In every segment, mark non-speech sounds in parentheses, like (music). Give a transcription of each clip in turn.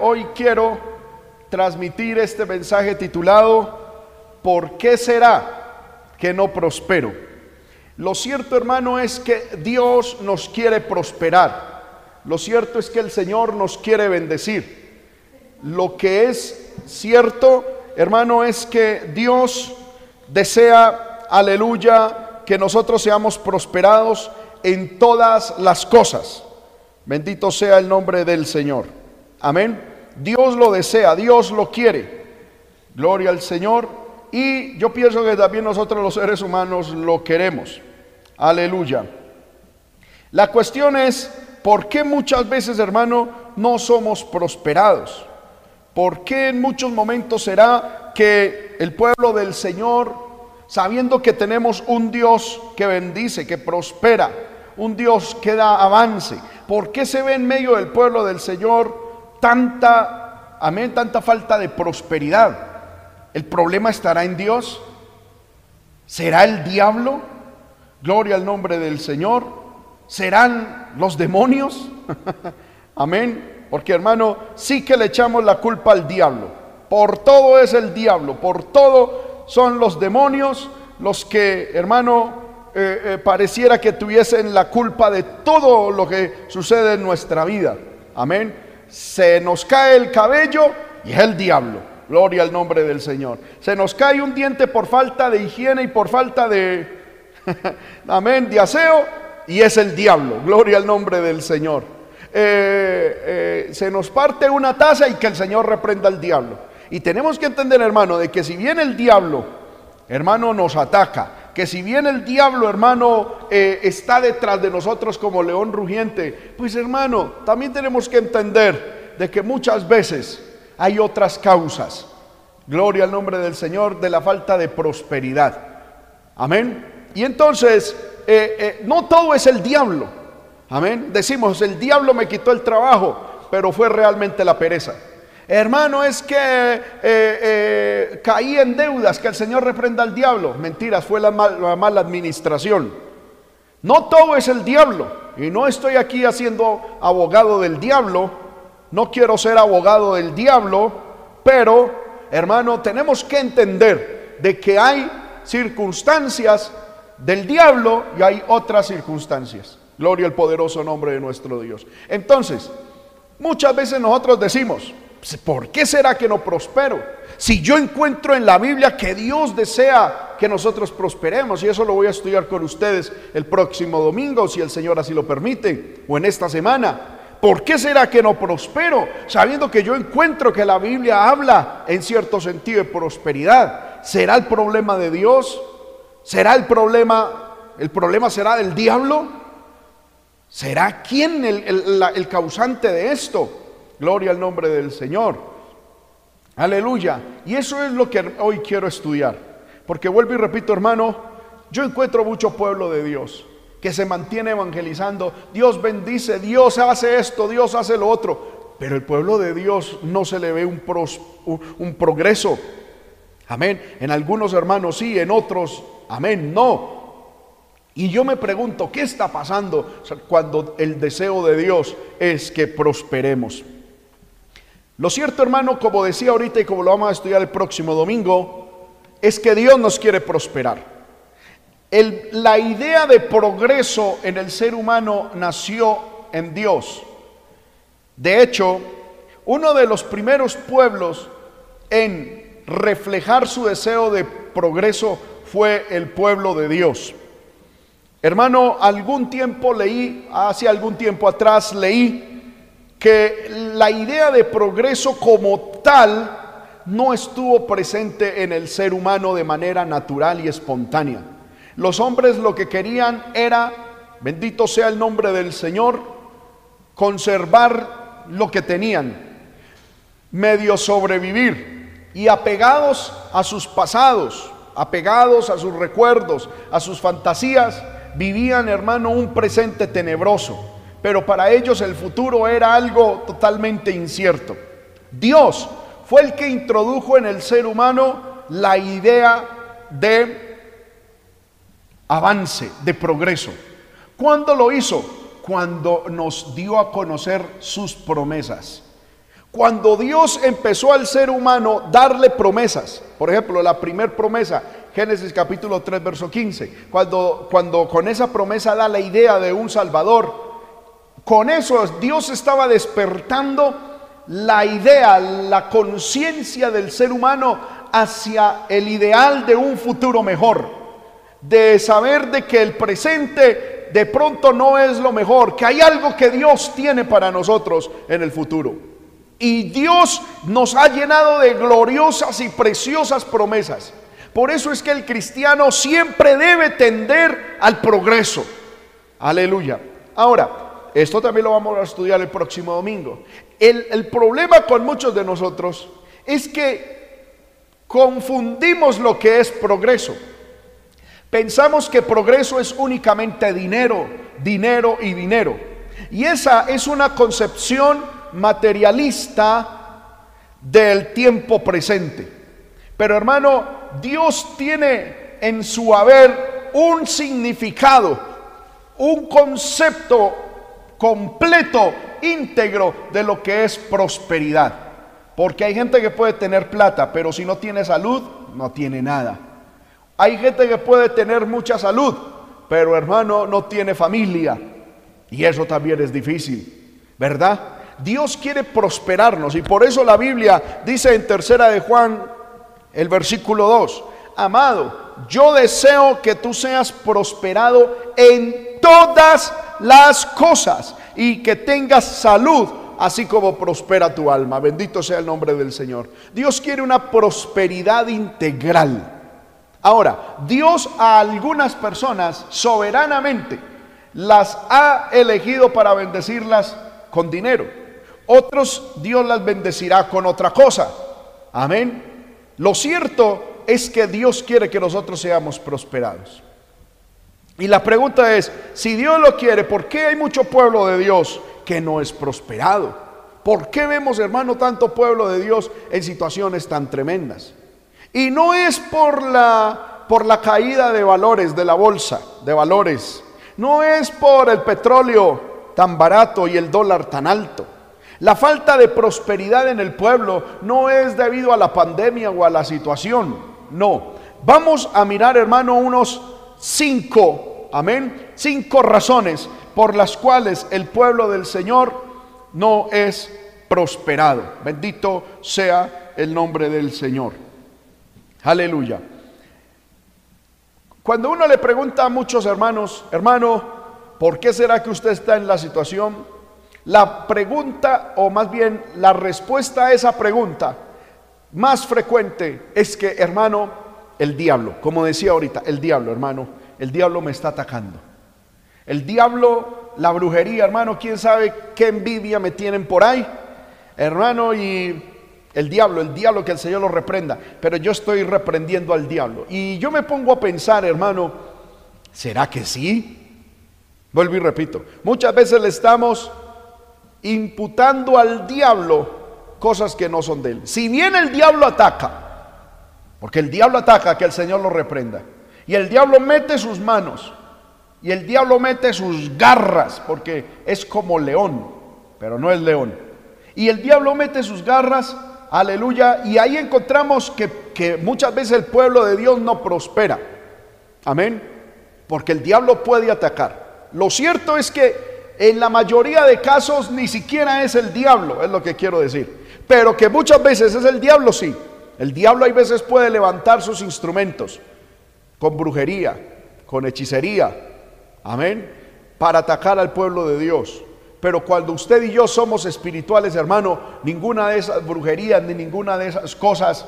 Hoy quiero transmitir este mensaje titulado ¿Por qué será que no prospero? Lo cierto, hermano, es que Dios nos quiere prosperar. Lo cierto es que el Señor nos quiere bendecir. Lo que es cierto, hermano, es que Dios desea, aleluya, que nosotros seamos prosperados en todas las cosas. Bendito sea el nombre del Señor. Amén. Dios lo desea, Dios lo quiere. Gloria al Señor. Y yo pienso que también nosotros los seres humanos lo queremos. Aleluya. La cuestión es, ¿por qué muchas veces, hermano, no somos prosperados? ¿Por qué en muchos momentos será que el pueblo del Señor, sabiendo que tenemos un Dios que bendice, que prospera, un Dios que da avance, ¿por qué se ve en medio del pueblo del Señor tanta, amén, tanta falta de prosperidad? ¿El problema estará en Dios? ¿Será el diablo? Gloria al nombre del Señor. ¿Serán los demonios? (laughs) amén. Porque hermano, sí que le echamos la culpa al diablo. Por todo es el diablo, por todo son los demonios los que, hermano, eh, eh, pareciera que tuviesen la culpa de todo lo que sucede en nuestra vida. Amén se nos cae el cabello y es el diablo. Gloria al nombre del Señor. Se nos cae un diente por falta de higiene y por falta de, (laughs) amén, de aseo y es el diablo. Gloria al nombre del Señor. Eh, eh, se nos parte una taza y que el Señor reprenda al diablo. Y tenemos que entender, hermano, de que si bien el diablo, hermano, nos ataca, que si bien el diablo, hermano, eh, está detrás de nosotros como león rugiente, pues hermano, también tenemos que entender de que muchas veces hay otras causas. Gloria al nombre del Señor de la falta de prosperidad. Amén. Y entonces, eh, eh, no todo es el diablo. Amén. Decimos, el diablo me quitó el trabajo, pero fue realmente la pereza. Hermano, es que eh, eh, caí en deudas, que el Señor reprenda al diablo. Mentiras, fue la, la mala administración. No todo es el diablo. Y no estoy aquí haciendo abogado del diablo. No quiero ser abogado del diablo. Pero, hermano, tenemos que entender de que hay circunstancias del diablo y hay otras circunstancias. Gloria al poderoso nombre de nuestro Dios. Entonces, muchas veces nosotros decimos, ¿por qué será que no prospero? Si yo encuentro en la Biblia que Dios desea que nosotros prosperemos, y eso lo voy a estudiar con ustedes el próximo domingo, si el Señor así lo permite, o en esta semana. ¿Por qué será que no prospero? Sabiendo que yo encuentro que la Biblia habla en cierto sentido de prosperidad. ¿Será el problema de Dios? ¿Será el problema, el problema será del diablo? ¿Será quién el, el causante de esto? Gloria al nombre del Señor. Aleluya. Y eso es lo que hoy quiero estudiar. Porque vuelvo y repito, hermano, yo encuentro mucho pueblo de Dios que se mantiene evangelizando. Dios bendice, Dios hace esto, Dios hace lo otro. Pero el pueblo de Dios no se le ve un, un progreso. Amén. En algunos hermanos sí, en otros, amén, no. Y yo me pregunto, ¿qué está pasando cuando el deseo de Dios es que prosperemos? Lo cierto, hermano, como decía ahorita y como lo vamos a estudiar el próximo domingo, es que Dios nos quiere prosperar. la idea de progreso en el ser humano nació en Dios. De hecho, uno de los primeros pueblos en reflejar su deseo de progreso fue el pueblo de Dios. Hermano, algún tiempo leí, hace algún tiempo atrás leí que la idea de progreso como tal no estuvo presente en el ser humano de manera natural y espontánea. Los hombres lo que querían era, bendito sea el nombre del Señor, conservar lo que tenían, medio sobrevivir y apegados a sus pasados, apegados a sus recuerdos, a sus fantasías, vivían, hermano, un presente tenebroso pero para ellos el futuro era algo totalmente incierto. Dios fue el que introdujo en el ser humano la idea de avance, de progreso. ¿Cuándo lo hizo? Cuando nos dio a conocer sus promesas. Cuando Dios empezó al ser humano darle promesas, por ejemplo, la primera promesa, Génesis capítulo 3, verso 15, cuando, cuando con esa promesa da la idea de un Salvador, con eso Dios estaba despertando la idea, la conciencia del ser humano hacia el ideal de un futuro mejor, de saber de que el presente de pronto no es lo mejor, que hay algo que Dios tiene para nosotros en el futuro. Y Dios nos ha llenado de gloriosas y preciosas promesas. Por eso es que el cristiano siempre debe tender al progreso. Aleluya. Ahora, esto también lo vamos a estudiar el próximo domingo. El, el problema con muchos de nosotros es que confundimos lo que es progreso. Pensamos que progreso es únicamente dinero, dinero y dinero. Y esa es una concepción materialista del tiempo presente. Pero hermano, Dios tiene en su haber un significado, un concepto completo, íntegro de lo que es prosperidad. Porque hay gente que puede tener plata, pero si no tiene salud, no tiene nada. Hay gente que puede tener mucha salud, pero hermano no tiene familia. Y eso también es difícil, ¿verdad? Dios quiere prosperarnos y por eso la Biblia dice en tercera de Juan, el versículo 2, amado, yo deseo que tú seas prosperado en todas las cosas y que tengas salud, así como prospera tu alma. Bendito sea el nombre del Señor. Dios quiere una prosperidad integral. Ahora, Dios a algunas personas soberanamente las ha elegido para bendecirlas con dinero. Otros Dios las bendecirá con otra cosa. Amén. Lo cierto es que Dios quiere que nosotros seamos prosperados. Y la pregunta es, si Dios lo quiere, ¿por qué hay mucho pueblo de Dios que no es prosperado? ¿Por qué vemos, hermano, tanto pueblo de Dios en situaciones tan tremendas? Y no es por la, por la caída de valores de la bolsa, de valores. No es por el petróleo tan barato y el dólar tan alto. La falta de prosperidad en el pueblo no es debido a la pandemia o a la situación, no. Vamos a mirar, hermano, unos cinco, amén, cinco razones por las cuales el pueblo del Señor no es prosperado. Bendito sea el nombre del Señor. Aleluya. Cuando uno le pregunta a muchos hermanos, hermano, ¿por qué será que usted está en la situación? La pregunta, o más bien la respuesta a esa pregunta más frecuente es que, hermano, el diablo, como decía ahorita, el diablo, hermano, el diablo me está atacando. El diablo, la brujería, hermano, quién sabe qué envidia me tienen por ahí, hermano, y el diablo, el diablo que el Señor lo reprenda, pero yo estoy reprendiendo al diablo. Y yo me pongo a pensar, hermano, ¿será que sí? Vuelvo y repito, muchas veces le estamos imputando al diablo cosas que no son de él. Si bien el diablo ataca, porque el diablo ataca, que el Señor lo reprenda, y el diablo mete sus manos, y el diablo mete sus garras, porque es como león, pero no es león. Y el diablo mete sus garras, aleluya, y ahí encontramos que, que muchas veces el pueblo de Dios no prospera. Amén. Porque el diablo puede atacar. Lo cierto es que en la mayoría de casos ni siquiera es el diablo, es lo que quiero decir. Pero que muchas veces es el diablo, sí. El diablo hay veces puede levantar sus instrumentos con brujería, con hechicería, amén, para atacar al pueblo de Dios. Pero cuando usted y yo somos espirituales, hermano, ninguna de esas brujerías ni ninguna de esas cosas,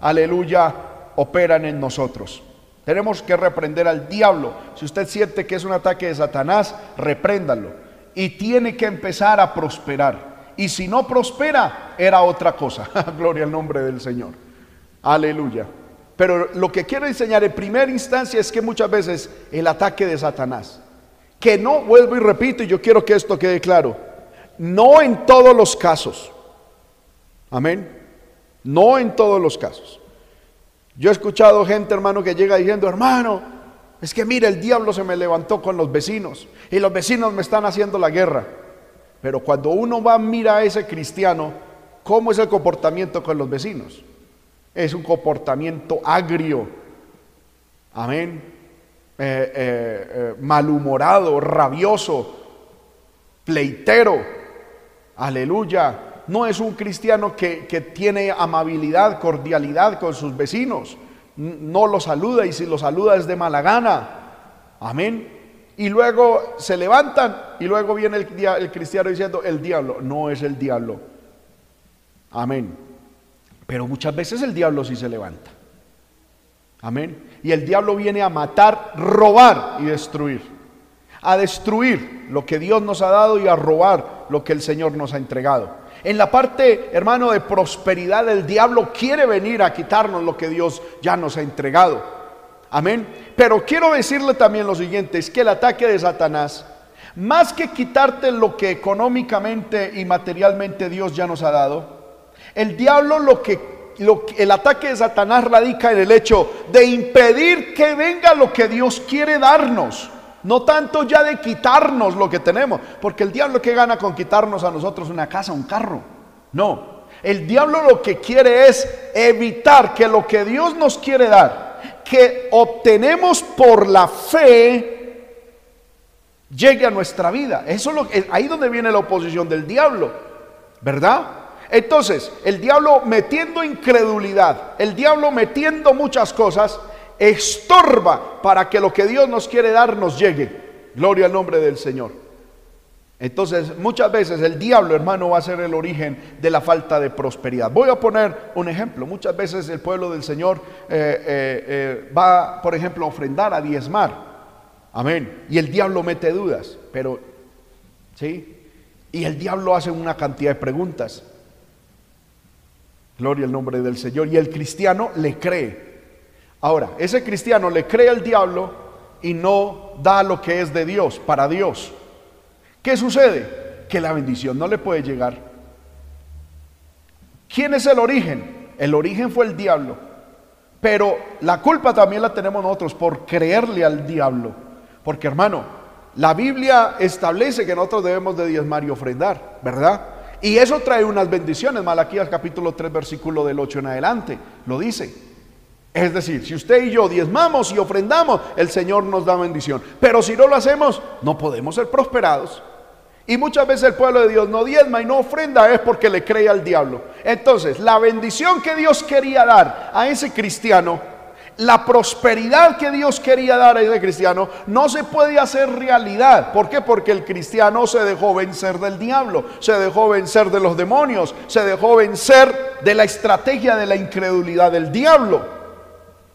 aleluya, operan en nosotros. Tenemos que reprender al diablo. Si usted siente que es un ataque de Satanás, repréndalo y tiene que empezar a prosperar. Y si no prospera, era otra cosa. (laughs) Gloria al nombre del Señor. Aleluya. Pero lo que quiero enseñar en primera instancia es que muchas veces el ataque de Satanás, que no, vuelvo y repito, y yo quiero que esto quede claro, no en todos los casos. Amén. No en todos los casos. Yo he escuchado gente, hermano, que llega diciendo, hermano, es que mire, el diablo se me levantó con los vecinos y los vecinos me están haciendo la guerra. Pero cuando uno va, mira a ese cristiano, ¿Cómo es el comportamiento con los vecinos? Es un comportamiento agrio. Amén. Eh, eh, eh, malhumorado, rabioso, pleitero. Aleluya. No es un cristiano que, que tiene amabilidad, cordialidad con sus vecinos. No lo saluda y si lo saluda es de mala gana. Amén y luego se levantan y luego viene el, el, cristiano diciendo, el diablo, no es el diablo. Amén. Pero muchas veces el diablo sí se levanta. Amén. Y el diablo viene a matar, robar y destruir. A destruir lo que Dios nos ha dado y a robar lo que el Señor nos ha entregado. En la parte, hermano, de prosperidad, el diablo quiere venir a quitarnos lo que Dios ya nos ha entregado. Amén. Pero quiero decirle también lo siguiente, es que el ataque de Satanás, más que quitarte lo que económicamente y materialmente Dios ya nos ha dado, el diablo lo que el ataque de Satanás radica en el hecho de impedir que venga lo que Dios quiere darnos. No tanto ya de quitarnos lo que tenemos, porque el diablo que gana con quitarnos a nosotros una casa, un carro. No, el diablo lo que quiere es evitar que lo que Dios nos quiere dar, que obtenemos por la fe llegue a nuestra vida. Eso es lo, ahí donde viene la oposición del diablo, ¿verdad? Entonces, el diablo metiendo incredulidad, el diablo metiendo muchas cosas, estorba para que lo que Dios nos quiere dar nos llegue. Gloria al nombre del Señor. Entonces, muchas veces el diablo, hermano, va a ser el origen de la falta de prosperidad. Voy a poner un ejemplo. Muchas veces el pueblo del Señor eh, eh, eh, va, por ejemplo, a ofrendar, a diezmar. Amén. Y el diablo mete dudas, pero, ¿sí? Y el diablo hace una cantidad de preguntas. Gloria al nombre del Señor. Y el cristiano le cree. Ahora, ese cristiano le cree al diablo y no da lo que es de Dios, para Dios. ¿Qué sucede? Que la bendición no le puede llegar. ¿Quién es el origen? El origen fue el diablo. Pero la culpa también la tenemos nosotros por creerle al diablo. Porque hermano, la Biblia establece que nosotros debemos de diezmar y ofrendar, ¿verdad? Y eso trae unas bendiciones. Malaquías capítulo 3 versículo del 8 en adelante lo dice. Es decir, si usted y yo diezmamos y ofrendamos, el Señor nos da bendición. Pero si no lo hacemos, no podemos ser prosperados. Y muchas veces el pueblo de Dios no diezma y no ofrenda es porque le cree al diablo. Entonces, la bendición que Dios quería dar a ese cristiano, la prosperidad que Dios quería dar a ese cristiano, no se puede hacer realidad. ¿Por qué? Porque el cristiano se dejó vencer del diablo, se dejó vencer de los demonios, se dejó vencer de la estrategia de la incredulidad del diablo.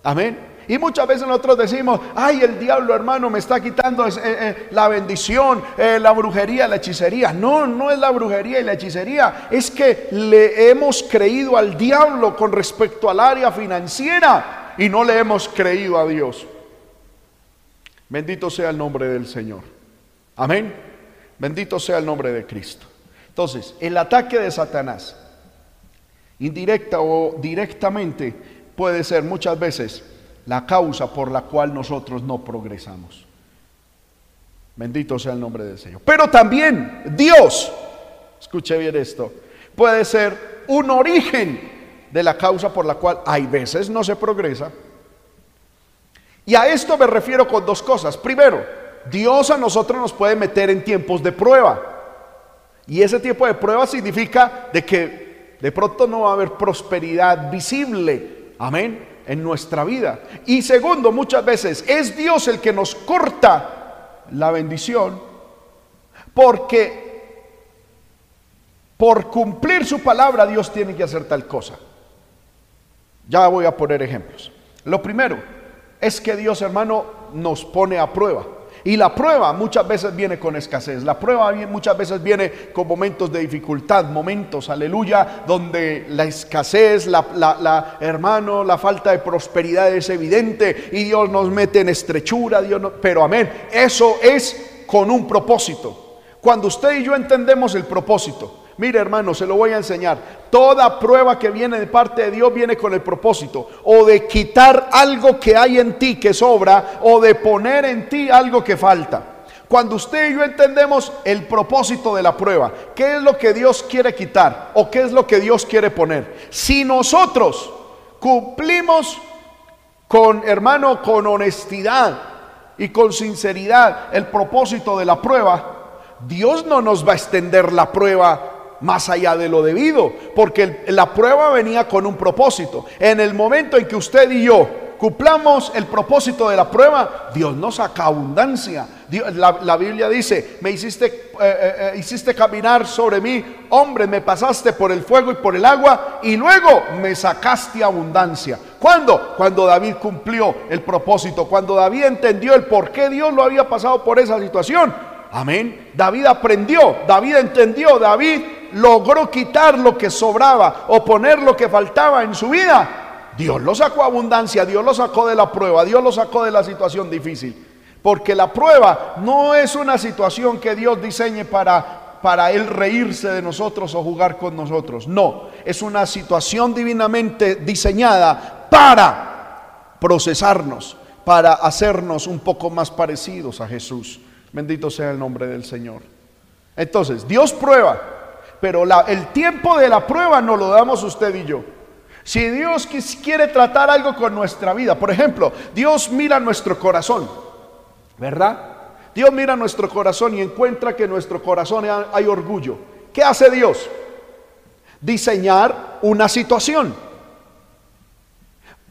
Amén. Y muchas veces nosotros decimos, ay, el diablo hermano me está quitando eh, eh, la bendición, eh, la brujería, la hechicería. No, no es la brujería y la hechicería, es que le hemos creído al diablo con respecto al área financiera y no le hemos creído a Dios. Bendito sea el nombre del Señor. Amén. Bendito sea el nombre de Cristo. Entonces, el ataque de Satanás, indirecta o directamente, puede ser muchas veces la causa por la cual nosotros no progresamos. Bendito sea el nombre del Señor. Pero también Dios, escuche bien esto, puede ser un origen de la causa por la cual hay veces no se progresa. Y a esto me refiero con dos cosas. Primero, Dios a nosotros nos puede meter en tiempos de prueba. Y ese tiempo de prueba significa de que de pronto no va a haber prosperidad visible. Amén en nuestra vida. Y segundo, muchas veces es Dios el que nos corta la bendición porque por cumplir su palabra Dios tiene que hacer tal cosa. Ya voy a poner ejemplos. Lo primero es que Dios, hermano, nos pone a prueba. Y la prueba muchas veces viene con escasez. La prueba muchas veces viene con momentos de dificultad, momentos, aleluya, donde la escasez, la, hermano, la falta de prosperidad es evidente y Dios nos mete en estrechura, Dios pero amén. Eso es con un propósito. Cuando usted y yo entendemos el propósito, Mire hermano, se lo voy a enseñar. Toda prueba que viene de parte de Dios viene con el propósito o de quitar algo que hay en ti que sobra o de poner en ti algo que falta. Cuando usted y yo entendemos el propósito de la prueba, qué es lo que Dios quiere quitar o qué es lo que Dios quiere poner. Si nosotros cumplimos con, hermano, con honestidad y con sinceridad el propósito de la prueba, Dios no nos va a extender la prueba más allá de lo debido, porque la prueba venía con un propósito. En el momento en que usted y yo cumplamos el propósito de la prueba, Dios nos saca abundancia. la, Biblia dice, me hiciste, eh, eh, eh, hiciste caminar sobre mí, hombre, me pasaste por el fuego y por el agua y luego me sacaste abundancia. ¿Cuándo? Cuando David cumplió el propósito, cuando David entendió el por qué Dios lo había pasado por esa situación. Amén. David aprendió, David entendió, David logró quitar lo que sobraba o poner lo que faltaba en su vida Dios lo sacó a abundancia, Dios lo sacó de la prueba, Dios lo sacó de la situación difícil. Porque la prueba no es una situación que Dios diseñe para, para Él reírse de nosotros o jugar con nosotros. No, es una situación divinamente diseñada para procesarnos, para hacernos un poco más parecidos a Jesús. Bendito sea el nombre del Señor. Entonces, Dios prueba, pero el tiempo de la prueba no lo damos usted y yo. Si Dios quiere tratar algo con nuestra vida, por ejemplo, Dios mira nuestro corazón, ¿verdad? Dios mira nuestro corazón y encuentra que en nuestro corazón hay orgullo. ¿Qué hace Dios? Diseñar una situación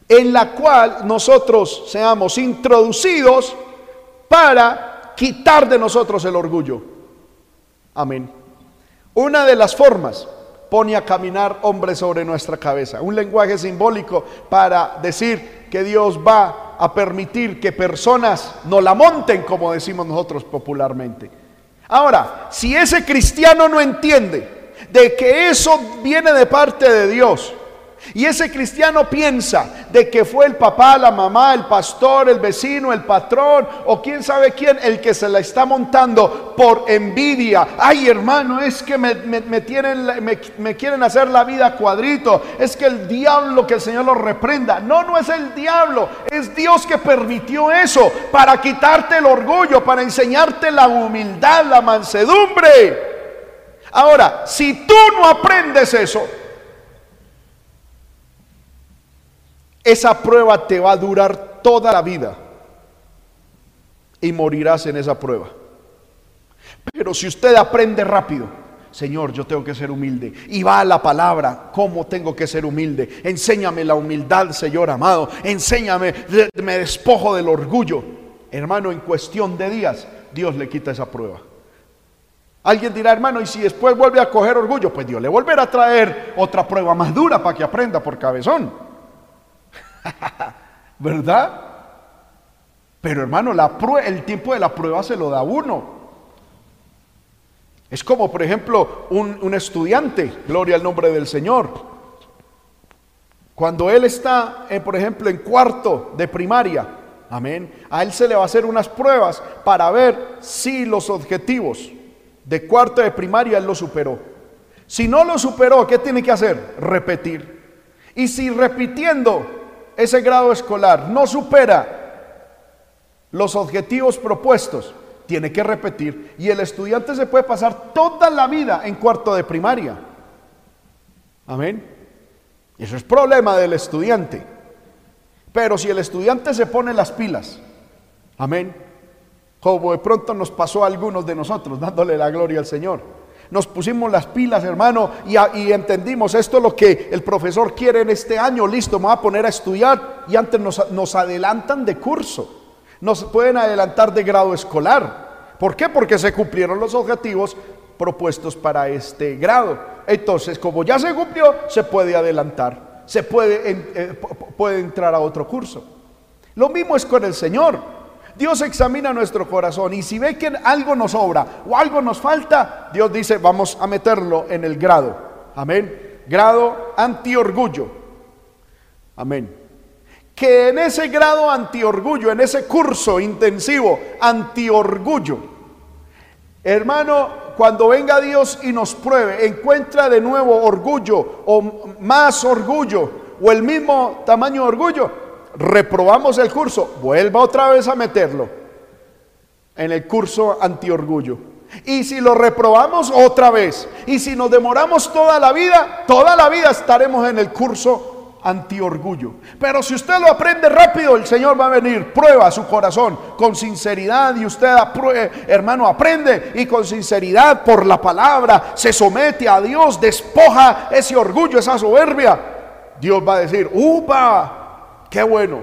en la cual nosotros seamos introducidos para quitar de nosotros el orgullo. Amén. Una de las formas pone a caminar hombres sobre nuestra cabeza. Un lenguaje simbólico para decir que Dios va a permitir que personas no la monten, como decimos nosotros popularmente. Ahora, si ese cristiano no entiende de que eso viene de parte de Dios, y ese cristiano piensa de que fue el papá, la mamá, el pastor, el vecino, el patrón o quién sabe quién el que se la está montando por envidia. Ay hermano, es que me, tienen, me, quieren hacer la vida cuadrito. Es que el diablo, que el Señor lo reprenda. No, no es el diablo. Es Dios que permitió eso para quitarte el orgullo, para enseñarte la humildad, la mansedumbre. Ahora, si tú no aprendes eso, Esa prueba te va a durar toda la vida y morirás en esa prueba. Pero si usted aprende rápido, Señor, yo tengo que ser humilde. Y va a la palabra, ¿cómo tengo que ser humilde? Enséñame la humildad, Señor amado. Enséñame, me despojo del orgullo. Hermano, en cuestión de días, Dios le quita esa prueba. Alguien dirá, hermano, y si después vuelve a coger orgullo, pues Dios le volverá a traer otra prueba más dura para que aprenda por cabezón. (laughs) ¿Verdad? Pero hermano, el tiempo de la prueba se lo da uno. Es como, por ejemplo, un, estudiante, gloria al nombre del Señor. Cuando él está, eh, por ejemplo, en cuarto de primaria, amén, a él se le va a hacer unas pruebas para ver si los objetivos de cuarto de primaria él lo superó. Si no lo superó, ¿qué tiene que hacer? Repetir. Y si repitiendo ese grado escolar no supera los objetivos propuestos, tiene que repetir. Y el estudiante se puede pasar toda la vida en cuarto de primaria. Amén. Eso es problema del estudiante. Pero si el estudiante se pone las pilas, amén, como de pronto nos pasó a algunos de nosotros, dándole la gloria al Señor nos pusimos las pilas, hermano, y, entendimos esto es lo que el profesor quiere en este año. Listo, me voy a poner a estudiar y antes nos, adelantan de curso, nos pueden adelantar de grado escolar. ¿Por qué? Porque se cumplieron los objetivos propuestos para este grado. Entonces, como ya se cumplió, se puede adelantar, se puede, eh, puede entrar a otro curso. Lo mismo es con el Señor. Dios examina nuestro corazón y si ve que algo nos sobra o algo nos falta, Dios dice, vamos a meterlo en el grado. Amén. Grado anti-orgullo. Amén. Que en ese grado anti-orgullo, en ese curso intensivo anti-orgullo, hermano, cuando venga Dios y nos pruebe, encuentra de nuevo orgullo o más orgullo o el mismo tamaño de orgullo, reprobamos el curso, vuelva otra vez a meterlo. en el curso antiorgullo. Y si lo reprobamos otra vez, y si nos demoramos toda la vida, toda la vida estaremos en el curso antiorgullo. Pero si usted lo aprende rápido, el Señor va a venir, prueba su corazón con sinceridad y usted, hermano, aprende y con sinceridad por la palabra se somete a Dios, despoja ese orgullo, esa soberbia. Dios va a decir, ¡upa! ¡Qué bueno!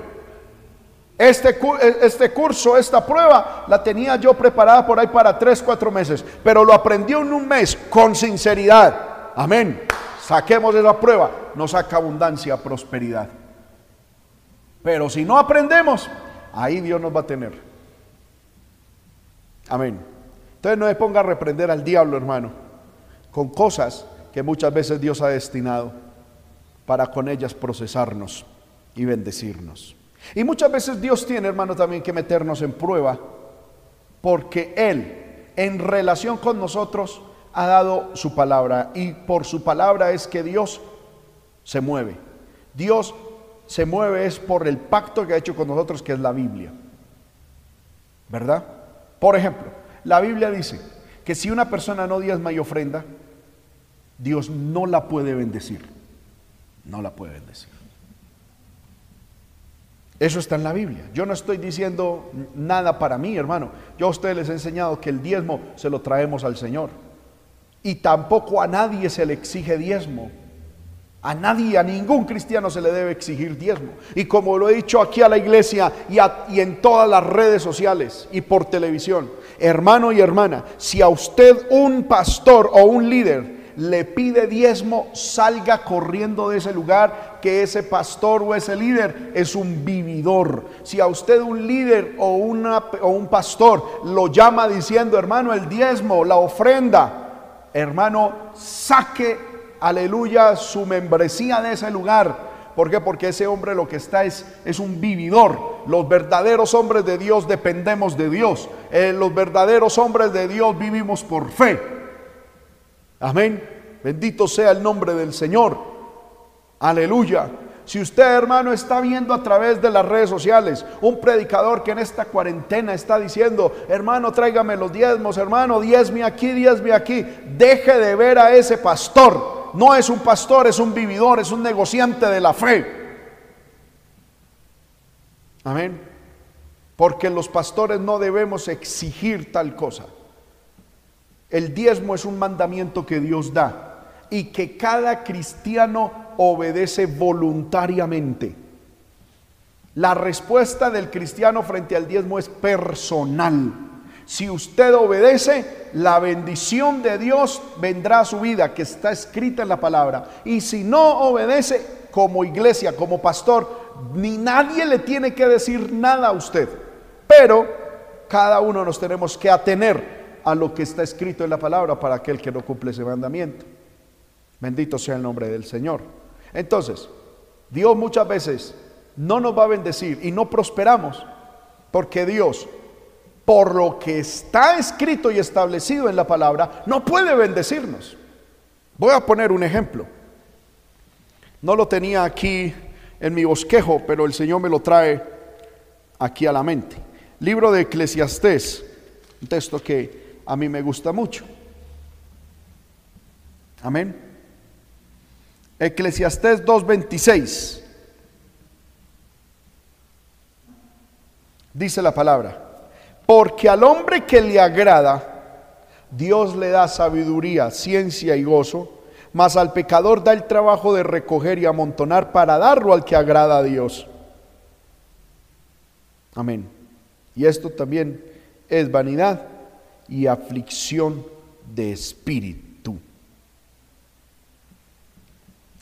Este, este curso, esta prueba, la tenía yo preparada por ahí para tres, cuatro meses, pero lo aprendió en un mes con sinceridad. Amén. Saquemos de la prueba, nos saca abundancia, prosperidad. Pero si no aprendemos, ahí Dios nos va a tener. Amén. Entonces no se ponga a reprender al diablo, hermano, con cosas que muchas veces Dios ha destinado para con ellas procesarnos y bendecirnos. Y muchas veces Dios tiene, hermano, también que meternos en prueba, porque Él, en relación con nosotros, ha dado su palabra. Y por su palabra es que Dios se mueve. Dios se mueve es por el pacto que ha hecho con nosotros, que es la Biblia. ¿Verdad? Por ejemplo, la Biblia dice que si una persona no diezma y ofrenda, Dios no la puede bendecir. No la puede bendecir. Eso está en la Biblia. Yo no estoy diciendo nada para mí, hermano. Yo a ustedes les he enseñado que el diezmo se lo traemos al Señor. Y tampoco a nadie se le exige diezmo. A nadie, a ningún cristiano se le debe exigir diezmo. Y como lo he dicho aquí a la iglesia y, y, en todas las redes sociales y por televisión, hermano y hermana, si a usted un pastor o un líder le pide diezmo, salga corriendo de ese lugar, que ese pastor o ese líder es un vividor. Si a usted un líder o, una, o un pastor lo llama diciendo, hermano, el diezmo, la ofrenda, hermano, saque, aleluya, su membresía de ese lugar. ¿Por qué? Porque ese hombre lo que está es, es un vividor. Los verdaderos hombres de Dios dependemos de Dios. Eh, los verdaderos hombres de Dios vivimos por fe. Amén. Bendito sea el nombre del Señor. Aleluya. Si usted, hermano, está viendo a través de las redes sociales un predicador que en esta cuarentena está diciendo, hermano, tráigame los diezmos, hermano, diezme aquí, diezme aquí, deje de ver a ese pastor. No es un pastor, es un vividor, es un negociante de la fe. Amén. Porque los pastores no debemos exigir tal cosa. El diezmo es un mandamiento que Dios da y que cada cristiano obedece voluntariamente. La respuesta del cristiano frente al diezmo es personal. Si usted obedece, la bendición de Dios vendrá a su vida, que está escrita en la palabra. Y si no obedece, como iglesia, como pastor, ni nadie le tiene que decir nada a usted. Pero cada uno nos tenemos que atener a lo que está escrito en la palabra para aquel que no cumple ese mandamiento. Bendito sea el nombre del Señor. Entonces, Dios muchas veces no nos va a bendecir y no prosperamos porque Dios, por lo que está escrito y establecido en la palabra, no puede bendecirnos. Voy a poner un ejemplo. No lo tenía aquí en mi bosquejo, pero el Señor me lo trae aquí a la mente. Libro de Eclesiastés, un texto que a mí me gusta mucho. Amén. Eclesiastés 2.26. Dice la palabra, porque al hombre que le agrada, Dios le da sabiduría, ciencia y gozo, mas al pecador da el trabajo de recoger y amontonar para darlo al que agrada a Dios. Amén. Y esto también es vanidad y aflicción de espíritu.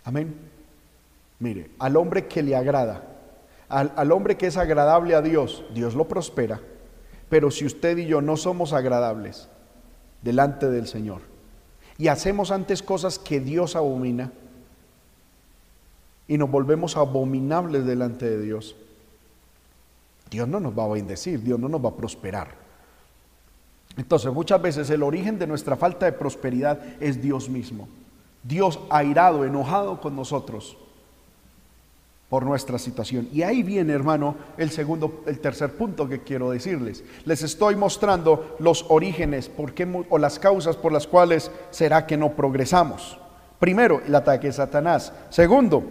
Amén. Mire, al hombre que le agrada, al, al, hombre que es agradable a Dios, Dios lo prospera. Pero si usted y yo no somos agradables delante del Señor y hacemos antes cosas que Dios abomina y nos volvemos abominables delante de Dios, Dios no nos va a bendecir, Dios no nos va a prosperar. Entonces muchas veces el origen de nuestra falta de prosperidad es Dios mismo. Dios airado, enojado con nosotros. por nuestra situación. Y ahí viene, hermano, el segundo, el tercer punto que quiero decirles. Les estoy mostrando los orígenes por qué, o las causas por las cuales será que no progresamos. Primero, el ataque de Satanás. Segundo,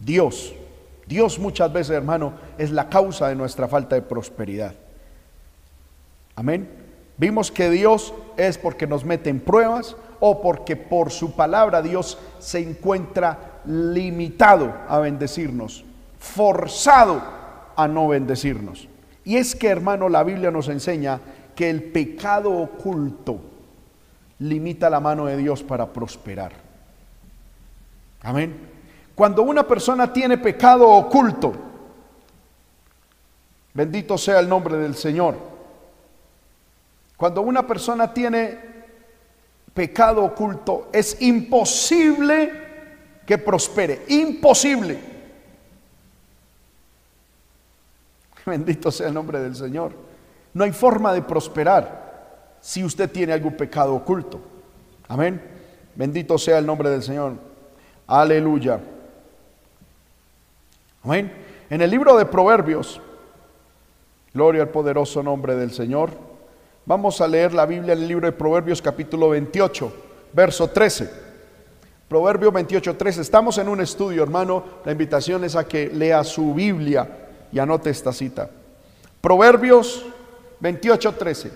Dios. Dios muchas veces, hermano, es la causa de nuestra falta de prosperidad. Amén. Vimos que Dios es porque nos mete en pruebas o porque por su palabra Dios se encuentra limitado a bendecirnos, forzado a no bendecirnos. Y es que, hermano, la Biblia nos enseña que el pecado oculto limita la mano de Dios para prosperar. Amén. Cuando una persona tiene pecado oculto, bendito sea el nombre del Señor. Cuando una persona tiene pecado oculto, es imposible que prospere. Imposible. (laughs) Bendito sea el nombre del Señor. No hay forma de prosperar si usted tiene algún pecado oculto. Amén. Bendito sea el nombre del Señor. Aleluya. Amén. En el libro de Proverbios, gloria al poderoso nombre del Señor, vamos a leer la Biblia en el libro de Proverbios capítulo 28, verso 13. Proverbio 28, 13. Estamos en un estudio, hermano. La invitación es a que lea su Biblia y anote esta cita. Proverbios 28, 13.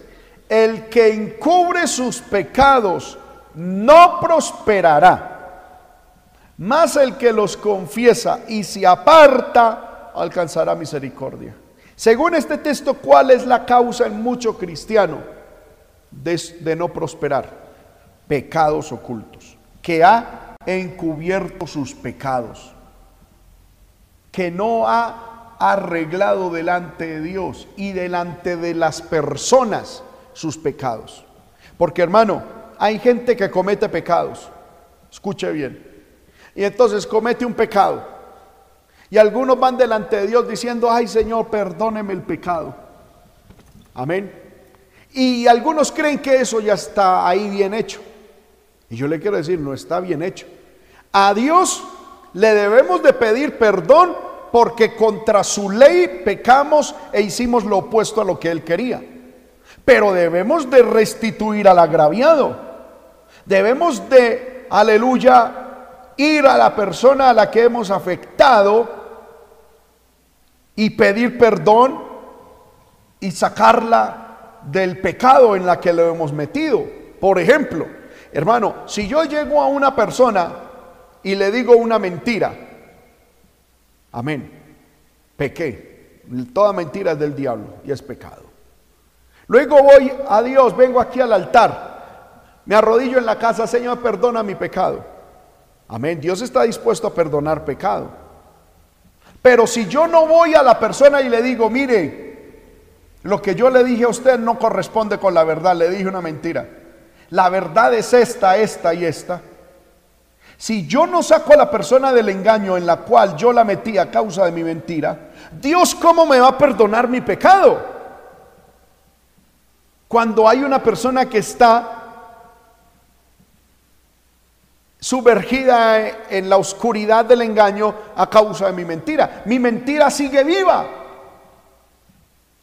El que encubre sus pecados no prosperará más el que los confiesa y se aparta alcanzará misericordia. Según este texto, ¿cuál es la causa en mucho cristiano de, no prosperar? Pecados ocultos, que ha encubierto sus pecados, que no ha arreglado delante de Dios y delante de las personas sus pecados. Porque hermano, hay gente que comete pecados. Escuche bien y entonces comete un pecado. Y algunos van delante de Dios diciendo, ay Señor, perdóneme el pecado. Amén. Y algunos creen que eso ya está ahí bien hecho. Y yo le quiero decir, no está bien hecho. A Dios le debemos de pedir perdón porque contra su ley pecamos e hicimos lo opuesto a lo que Él quería. Pero debemos de restituir al agraviado. Debemos de, aleluya, ir a la persona a la que hemos afectado y pedir perdón y sacarla del pecado en la que lo hemos metido. Por ejemplo, hermano, si yo llego a una persona y le digo una mentira, amén, pequé. Toda mentira es del diablo y es pecado. Luego voy a Dios, vengo aquí al altar, me arrodillo en la casa, Señor, perdona mi pecado. Amén. Dios está dispuesto a perdonar pecado. Pero si yo no voy a la persona y le digo, mire, lo que yo le dije a usted no corresponde con la verdad, le dije una mentira. La verdad es esta, esta y esta. Si yo no saco a la persona del engaño en la cual yo la metí a causa de mi mentira, Dios cómo me va a perdonar mi pecado? Cuando hay una persona que está sumergida en la oscuridad del engaño a causa de mi mentira. Mi mentira sigue viva.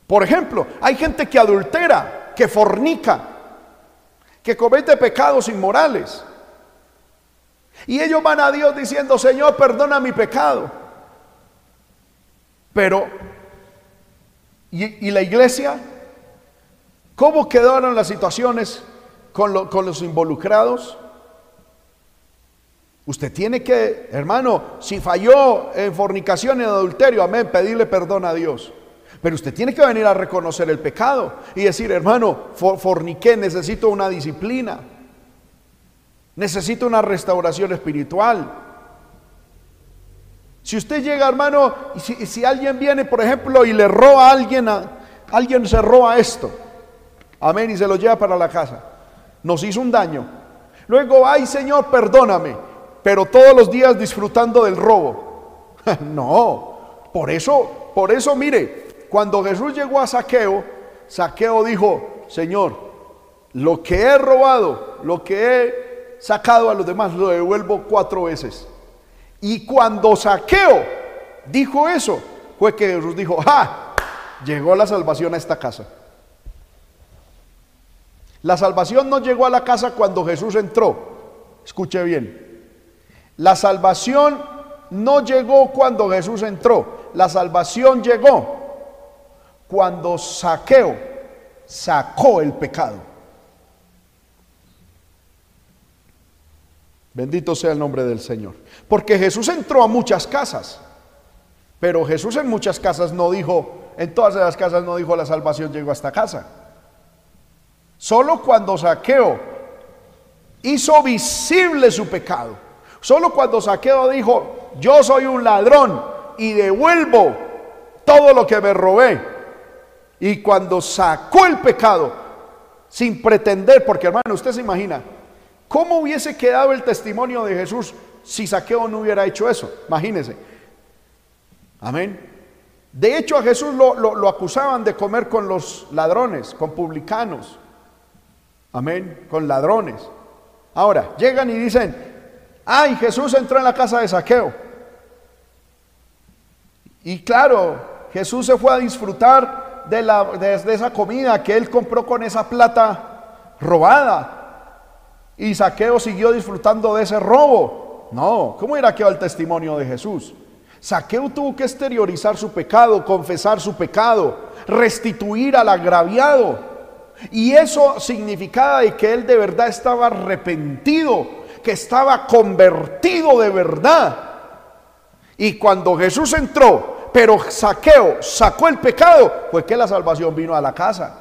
Por ejemplo, hay gente que adultera, que fornica, que comete pecados inmorales. Y ellos van a Dios diciendo, Señor, perdona mi pecado. Pero, ¿y, la iglesia? ¿Cómo quedaron las situaciones con, con los involucrados? Usted tiene que, hermano, si falló en fornicación, en adulterio, amén, pedirle perdón a Dios. Pero usted tiene que venir a reconocer el pecado y decir, hermano, forniqué, necesito una disciplina. Necesito una restauración espiritual. Si usted llega, hermano, y si, alguien viene, por ejemplo, y le roba a alguien, a, alguien se roba esto, amén, y se lo lleva para la casa, nos hizo un daño. Luego, ay Señor, perdóname pero todos los días disfrutando del robo. (laughs) no, por eso, por eso mire, cuando Jesús llegó a Saqueo, Saqueo dijo, Señor, lo que he robado, lo que he sacado a los demás, lo devuelvo cuatro veces. Y cuando Saqueo dijo eso, fue que Jesús dijo, ¡ah! Llegó la salvación a esta casa. La salvación no llegó a la casa cuando Jesús entró. Escuche bien. La salvación no llegó cuando Jesús entró. La salvación llegó cuando Saqueo sacó el pecado. Bendito sea el nombre del Señor. Porque Jesús entró a muchas casas. Pero Jesús en muchas casas no dijo, en todas las casas no dijo la salvación llegó a esta casa. Solo cuando Saqueo hizo visible su pecado. Solo cuando Saqueo dijo, yo soy un ladrón y devuelvo todo lo que me robé. Y cuando sacó el pecado, sin pretender, porque hermano, usted se imagina, ¿cómo hubiese quedado el testimonio de Jesús si Saqueo no hubiera hecho eso? Imagínese. Amén. De hecho, a Jesús lo, lo, acusaban de comer con los ladrones, con publicanos. Amén. Con ladrones. Ahora, llegan y dicen, ay, Jesús entró en la casa de Saqueo. Y claro, Jesús se fue a disfrutar de, la, de, esa comida que él compró con esa plata robada. Y Saqueo siguió disfrutando de ese robo. No, ¿cómo era quedado el testimonio de Jesús? Saqueo tuvo que exteriorizar su pecado, confesar su pecado, restituir al agraviado. Y eso significaba de que él de verdad estaba arrepentido, que estaba convertido de verdad. Y cuando Jesús entró, pero Saqueo sacó el pecado, fue que la salvación vino a la casa.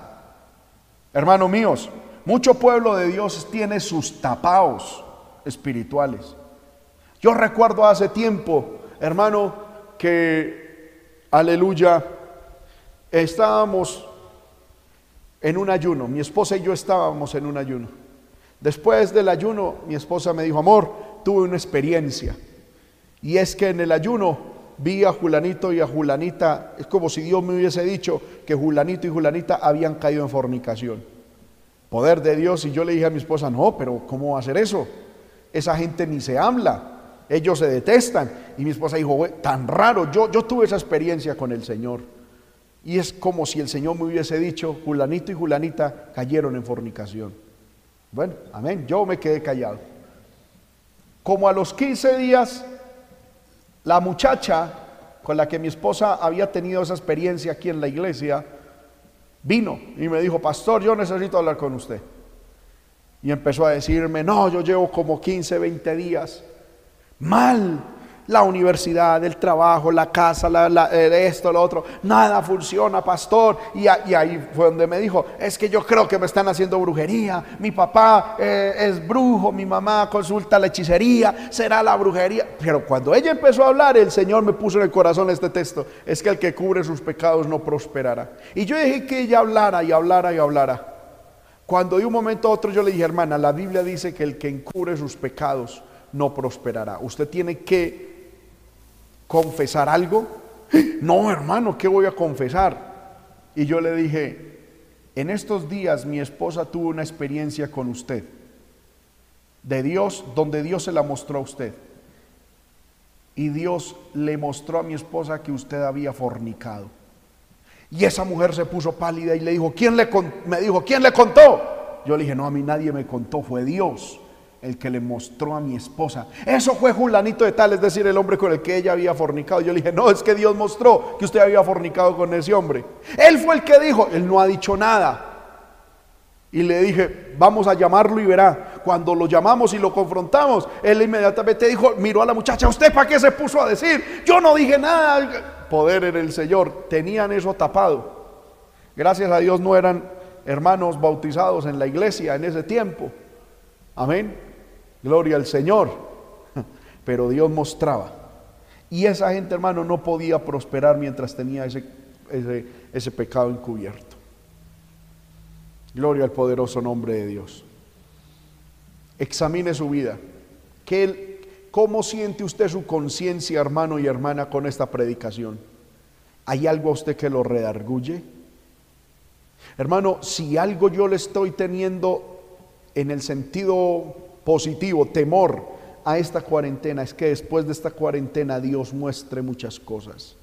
Hermanos míos, mucho pueblo de Dios tiene sus tapaos espirituales. Yo recuerdo hace tiempo hermano, que, aleluya, estábamos en un ayuno, mi esposa y yo estábamos en un ayuno. Después del ayuno, mi esposa me dijo, amor, tuve una experiencia. Y es que en el ayuno vi a Julanito y a Julanita, es como si Dios me hubiese dicho que Julanito y Julanita habían caído en fornicación. Poder de Dios, y yo le dije a mi esposa, no, pero ¿cómo va a ser eso? Esa gente ni se habla. Ellos se detestan. Y mi esposa dijo, tan raro, yo, yo tuve esa experiencia con el Señor. Y es como si el Señor me hubiese dicho, Julanito y Julanita cayeron en fornicación. Bueno, amén, yo me quedé callado. Como a los 15 días, la muchacha con la que mi esposa había tenido esa experiencia aquí en la iglesia, vino y me dijo, pastor, yo necesito hablar con usted. Y empezó a decirme, no, yo llevo como 15, 20 días mal. La universidad, el trabajo, la casa, la, eh, esto, lo otro, nada funciona, pastor. Y, ahí fue donde me dijo, es que yo creo que me están haciendo brujería. Mi papá eh, es brujo, mi mamá consulta la hechicería, será la brujería. Pero cuando ella empezó a hablar, el Señor me puso en el corazón este texto, es que el que cubre sus pecados no prosperará. Y yo dije que ella hablara y hablara y hablara. Cuando de un momento a otro yo le dije, hermana, la Biblia dice que el que encubre sus pecados no prosperará. Usted tiene que confesar algo. (laughs) No, hermano, ¿qué voy a confesar? Y yo le dije, en estos días mi esposa tuvo una experiencia con usted, de Dios, donde Dios se la mostró a usted. Y Dios le mostró a mi esposa que usted había fornicado. Y esa mujer se puso pálida y le dijo, ¿quién le me dijo, ¿quién le contó? Yo le dije, no, a mí nadie me contó, fue Dios el que le mostró a mi esposa. Eso fue Julanito de tal, es decir, el hombre con el que ella había fornicado. Yo le dije, no, es que Dios mostró que usted había fornicado con ese hombre. Él fue el que dijo, él no ha dicho nada. Y le dije, vamos a llamarlo y verá. Cuando lo llamamos y lo confrontamos, él inmediatamente dijo, miró a la muchacha, ¿usted para qué se puso a decir? Yo no dije nada. Poder en el Señor. Tenían eso tapado. Gracias a Dios no eran hermanos bautizados en la iglesia en ese tiempo. Amén. Gloria al Señor. (laughs) Pero Dios mostraba. Y esa gente, hermano, no podía prosperar mientras tenía ese, ese, pecado encubierto. Gloria al poderoso nombre de Dios. Examine su vida. ¿Qué, ¿Cómo siente usted su conciencia, hermano y hermana, con esta predicación? ¿Hay algo a usted que lo redarguye? Hermano, si algo yo le estoy teniendo en el sentido positivo, temor a esta cuarentena es que después de esta cuarentena Dios muestre muchas cosas.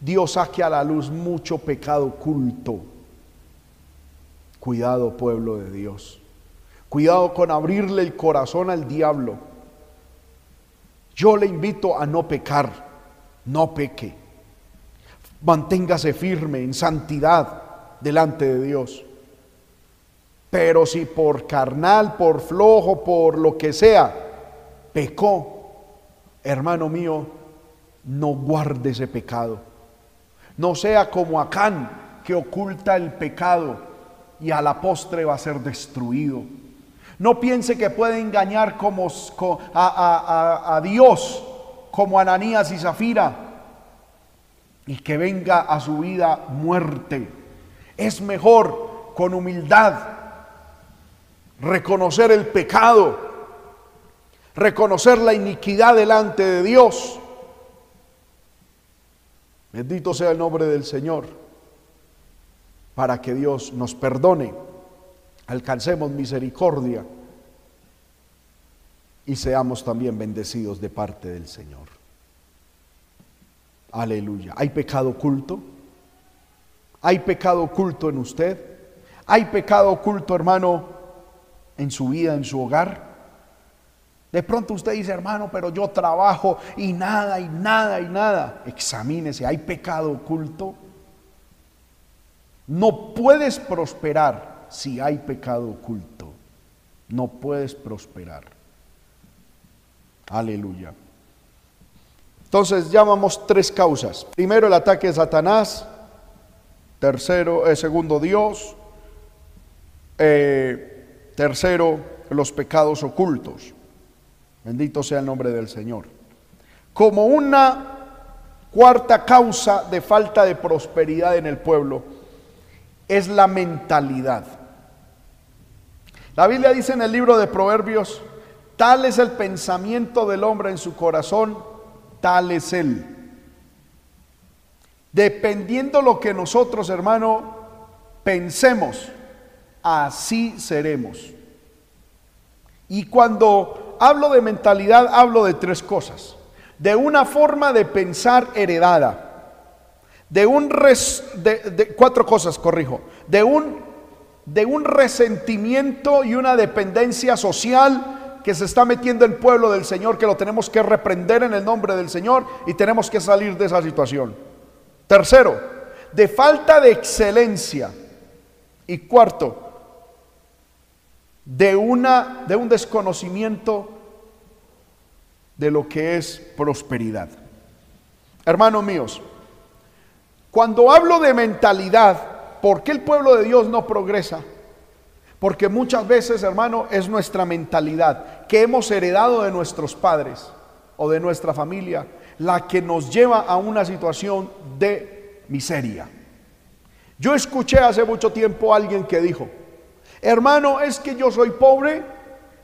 Dios saque a la luz mucho pecado oculto. Cuidado pueblo de Dios. Cuidado con abrirle el corazón al diablo. Yo le invito a no pecar, no peque. Manténgase firme en santidad delante de Dios. Pero si por carnal, por flojo, por lo que sea, pecó, hermano mío, no guarde ese pecado. No sea como Acán que oculta el pecado y a la postre va a ser destruido. No piense que puede engañar como, a, a Dios como Ananías y Zafira y que venga a su vida muerte. Es mejor con humildad reconocer el pecado, reconocer la iniquidad delante de Dios. Bendito sea el nombre del Señor, para que Dios nos perdone, alcancemos misericordia y seamos también bendecidos de parte del Señor. Aleluya. ¿Hay pecado oculto? ¿Hay pecado oculto en usted? ¿Hay pecado oculto, hermano, en su vida, en su hogar? De pronto usted dice, hermano, pero yo trabajo y nada, y nada, y nada. Examínese, ¿hay pecado oculto? No puedes prosperar si hay pecado oculto. No puedes prosperar. Aleluya. Entonces llamamos tres causas. Primero el ataque de Satanás. Tercero, eh, segundo Dios. Eh, tercero, los pecados ocultos. Bendito sea el nombre del Señor. Como una cuarta causa de falta de prosperidad en el pueblo es la mentalidad. La Biblia dice en el libro de Proverbios, tal es el pensamiento del hombre en su corazón, tal es él. Dependiendo lo que nosotros, hermano, pensemos, así seremos. Y cuando hablo de mentalidad, hablo de tres cosas. De una forma de pensar heredada. De un de, cuatro cosas, corrijo. De un, de un resentimiento y una dependencia social que se está metiendo el pueblo del Señor, que lo tenemos que reprender en el nombre del Señor y tenemos que salir de esa situación. Tercero, de falta de excelencia. Y cuarto, de, una, de un desconocimiento de lo que es prosperidad. Hermanos míos, cuando hablo de mentalidad, ¿por qué el pueblo de Dios no progresa? Porque muchas veces, hermano, es nuestra mentalidad que hemos heredado de nuestros padres o de nuestra familia la que nos lleva a una situación de miseria. Yo escuché hace mucho tiempo a alguien que dijo, Hermano, es que yo soy pobre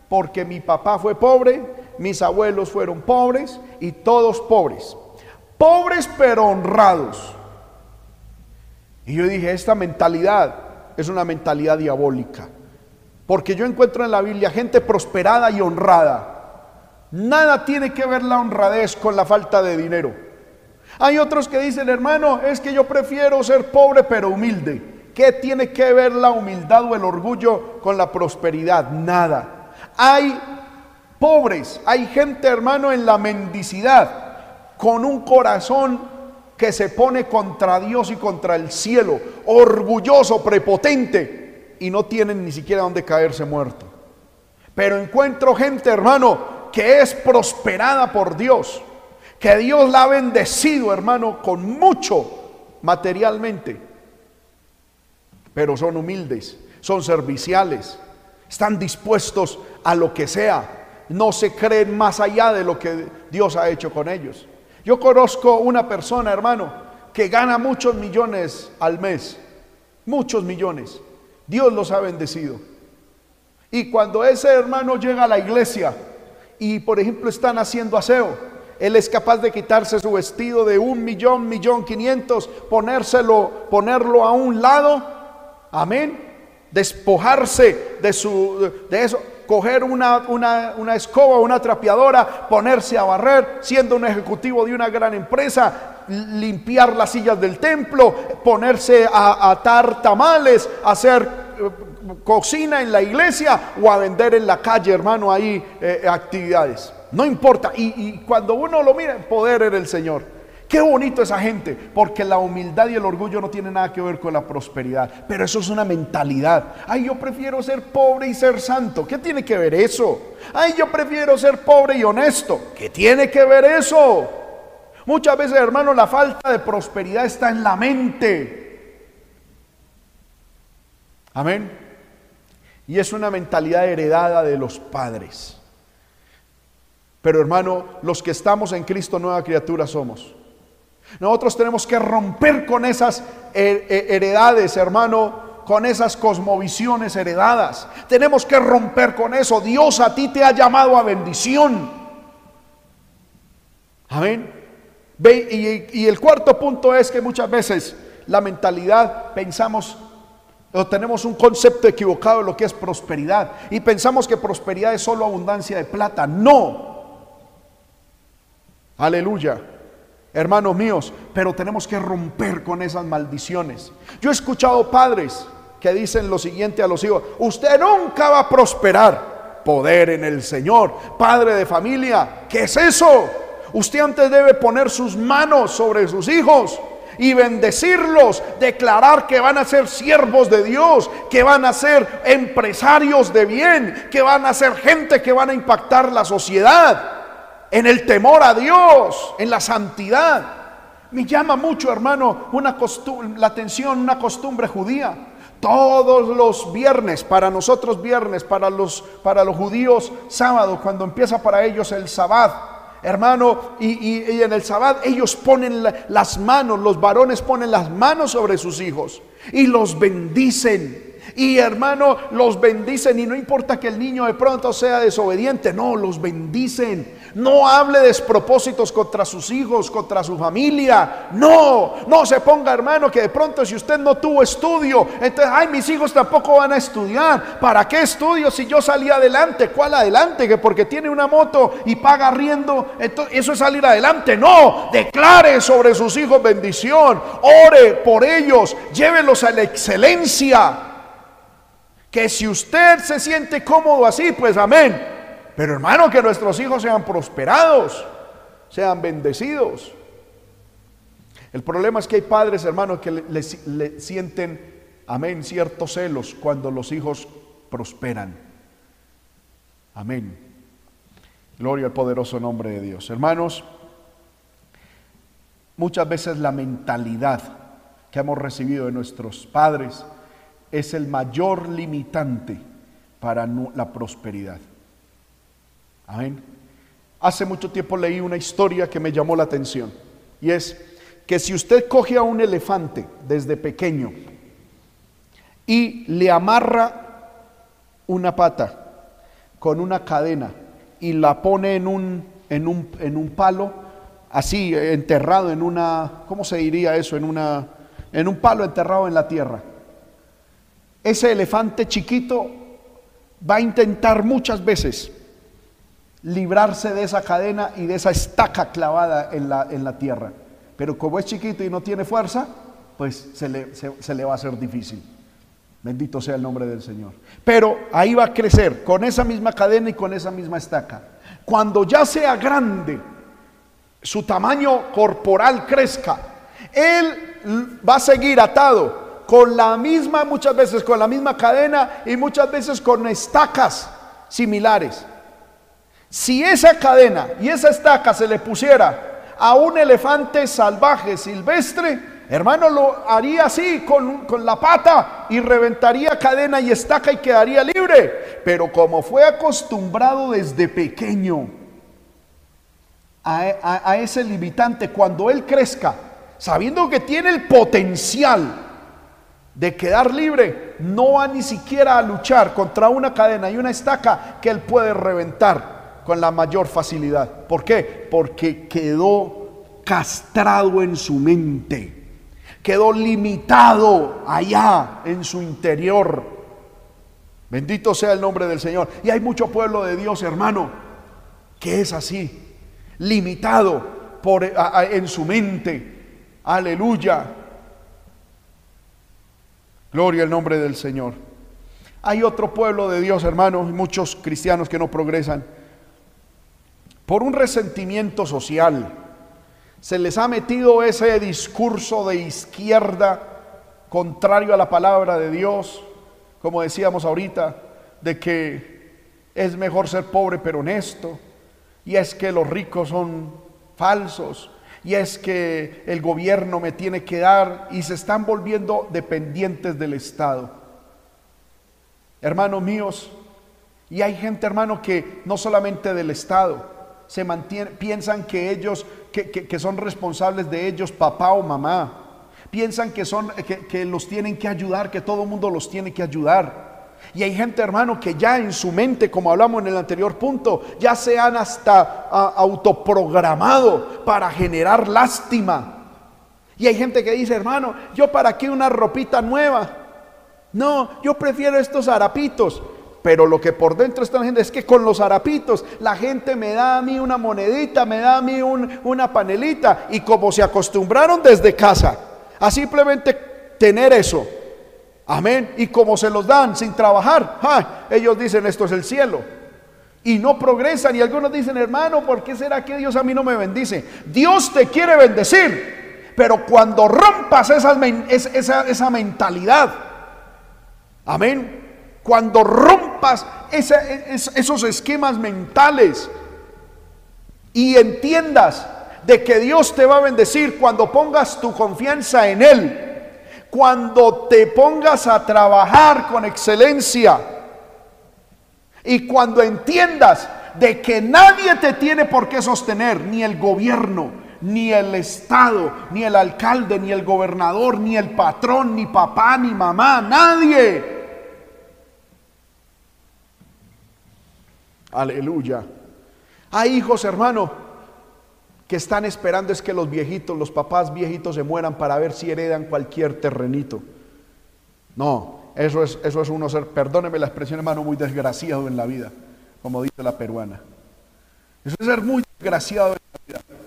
porque mi papá fue pobre, mis abuelos fueron pobres y todos pobres. Pobres pero honrados. Y yo dije, esta mentalidad es una mentalidad diabólica. Porque yo encuentro en la Biblia gente prosperada y honrada. Nada tiene que ver la honradez con la falta de dinero. Hay otros que dicen, hermano, es que yo prefiero ser pobre pero humilde. ¿Qué tiene que ver la humildad o el orgullo con la prosperidad? Nada. Hay pobres, hay gente hermano en la mendicidad, con un corazón que se pone contra Dios y contra el cielo, orgulloso, prepotente, y no tienen ni siquiera donde caerse muerto. Pero encuentro gente, hermano, que es prosperada por Dios, que Dios la ha bendecido, hermano, con mucho materialmente pero son humildes, son serviciales, están dispuestos a lo que sea, no se creen más allá de lo que Dios ha hecho con ellos. Yo conozco una persona, hermano, que gana muchos millones al mes, muchos millones. Dios los ha bendecido. Y cuando ese hermano llega a la iglesia y, por ejemplo, están haciendo aseo, él es capaz de quitarse su vestido de un millón, millón quinientos, ponérselo, ponerlo a un lado Amén. Despojarse de, su, de eso coger una, una, una escoba, una trapeadora, ponerse a barrer, siendo un ejecutivo de una gran empresa, limpiar las sillas del templo, ponerse a atar tamales, hacer eh, cocina en la iglesia o a vender en la calle, hermano, ahí eh, actividades. No importa. Y, y cuando uno lo mira, poder era el Señor. Qué bonito esa gente, porque la humildad y el orgullo no tienen nada que ver con la prosperidad, pero eso es una mentalidad. Ay, yo prefiero ser pobre y ser santo. ¿Qué tiene que ver eso? Ay, yo prefiero ser pobre y honesto. ¿Qué tiene que ver eso? Muchas veces, hermano, la falta de prosperidad está en la mente. Amén. Y es una mentalidad heredada de los padres. Pero hermano, los que estamos en Cristo, nueva criatura somos. Nosotros tenemos que romper con esas heredades, hermano, con esas cosmovisiones heredadas. Tenemos que romper con eso. Dios a ti te ha llamado a bendición. Amén. Y, el cuarto punto es que muchas veces la mentalidad pensamos o tenemos un concepto equivocado de lo que es prosperidad y pensamos que prosperidad es solo abundancia de plata. No. Aleluya hermanos míos, pero tenemos que romper con esas maldiciones. Yo he escuchado padres que dicen lo siguiente a los hijos, usted nunca va a prosperar. Poder en el Señor, padre de familia, ¿qué es eso? Usted antes debe poner sus manos sobre sus hijos y bendecirlos, declarar que van a ser siervos de Dios, que van a ser empresarios de bien, que van a ser gente que van a impactar la sociedad en el temor a Dios, en la santidad. Me llama mucho, hermano, una la atención, una costumbre judía. Todos los viernes, para nosotros viernes, para los, para los judíos sábado, cuando empieza para ellos el sabbat, hermano, y, en el sabbat ellos ponen las manos, los varones ponen las manos sobre sus hijos y los bendicen. Y hermano, los bendicen y no importa que el niño de pronto sea desobediente, no, los bendicen. No hable despropósitos contra sus hijos, contra su familia. No, no se ponga hermano que de pronto si usted no tuvo estudio, entonces, ay, mis hijos tampoco van a estudiar. ¿Para qué estudio si yo salí adelante? ¿Cuál adelante? Que porque tiene una moto y paga riendo, entonces eso es salir adelante. No, declare sobre sus hijos bendición. Ore por ellos, llévelos a la excelencia. Que si usted se siente cómodo así, pues amén. Pero hermano, que nuestros hijos sean prosperados, sean bendecidos. El problema es que hay padres, hermanos, que le, sienten, amén, ciertos celos cuando los hijos prosperan. Amén. Gloria al poderoso nombre de Dios. Hermanos, muchas veces la mentalidad que hemos recibido de nuestros padres es el mayor limitante para la prosperidad. Amén. Hace mucho tiempo leí una historia que me llamó la atención y es que si usted coge a un elefante desde pequeño y le amarra una pata con una cadena y la pone en un, en un, en un palo, así enterrado en una, ¿cómo se diría eso? En, una, en un palo enterrado en la tierra. Ese elefante chiquito va a intentar muchas veces librarse de esa cadena y de esa estaca clavada en la, en la tierra. Pero como es chiquito y no tiene fuerza, pues se le, se le va a hacer difícil. Bendito sea el nombre del Señor. Pero ahí va a crecer con esa misma cadena y con esa misma estaca. Cuando ya sea grande, su tamaño corporal crezca, él va a seguir atado con la misma, muchas veces con la misma cadena y muchas veces con estacas similares. Si esa cadena y esa estaca se le pusiera a un elefante salvaje, silvestre, hermano, lo haría así con, la pata y reventaría cadena y estaca y quedaría libre. Pero como fue acostumbrado desde pequeño a, a ese limitante, cuando él crezca, sabiendo que tiene el potencial de quedar libre, no va ni siquiera a luchar contra una cadena y una estaca que él puede reventar con la mayor facilidad. ¿Por qué? Porque quedó castrado en su mente, quedó limitado allá en su interior. Bendito sea el nombre del Señor. Y hay mucho pueblo de Dios, hermano, que es así, limitado por, en su mente. Aleluya. Gloria al nombre del Señor. Hay otro pueblo de Dios, hermanos, muchos cristianos que no progresan. Por un resentimiento social, se les ha metido ese discurso de izquierda contrario a la palabra de Dios, como decíamos ahorita, de que es mejor ser pobre pero honesto, y es que los ricos son falsos, y es que el gobierno me tiene que dar, y se están volviendo dependientes del Estado. Hermanos míos, y hay gente, hermano, que no solamente del Estado, se mantiene, piensan que ellos, que, que son responsables de ellos, papá o mamá, piensan que, son, que, los tienen que ayudar, que todo el mundo los tiene que ayudar. Y hay gente, hermano, que ya en su mente, como hablamos en el anterior punto, ya se han hasta autoprogramado para generar lástima. Y hay gente que dice, hermano, yo para qué una ropita nueva. No, yo prefiero estos harapitos. Pero lo que por dentro está la gente es que con los harapitos la gente me da a mí una monedita, me da a mí una panelita. Y como se acostumbraron desde casa, a simplemente tener eso. Amén. Y como se los dan sin trabajar, ellos dicen esto es el cielo. Y no progresan. Y algunos dicen, hermano, ¿por qué será que Dios a mí no me bendice? Dios te quiere bendecir. Pero cuando rompas esa, esa, mentalidad, amén. Cuando rompas esos esquemas mentales. Y entiendas de que Dios te va a bendecir cuando pongas tu confianza en Él, cuando te pongas a trabajar con excelencia. Y cuando entiendas de que nadie te tiene por qué sostener, ni el gobierno, ni el Estado, ni el alcalde, ni el gobernador, ni el patrón, ni papá, ni mamá, nadie. Aleluya. Hay hijos, hermano, que están esperando es que los viejitos, los papás viejitos se mueran para ver si heredan cualquier terrenito. No, eso es, eso es uno ser, perdóneme la expresión hermano, muy desgraciado en la vida, como dice la peruana. Eso es ser muy desgraciado en la vida.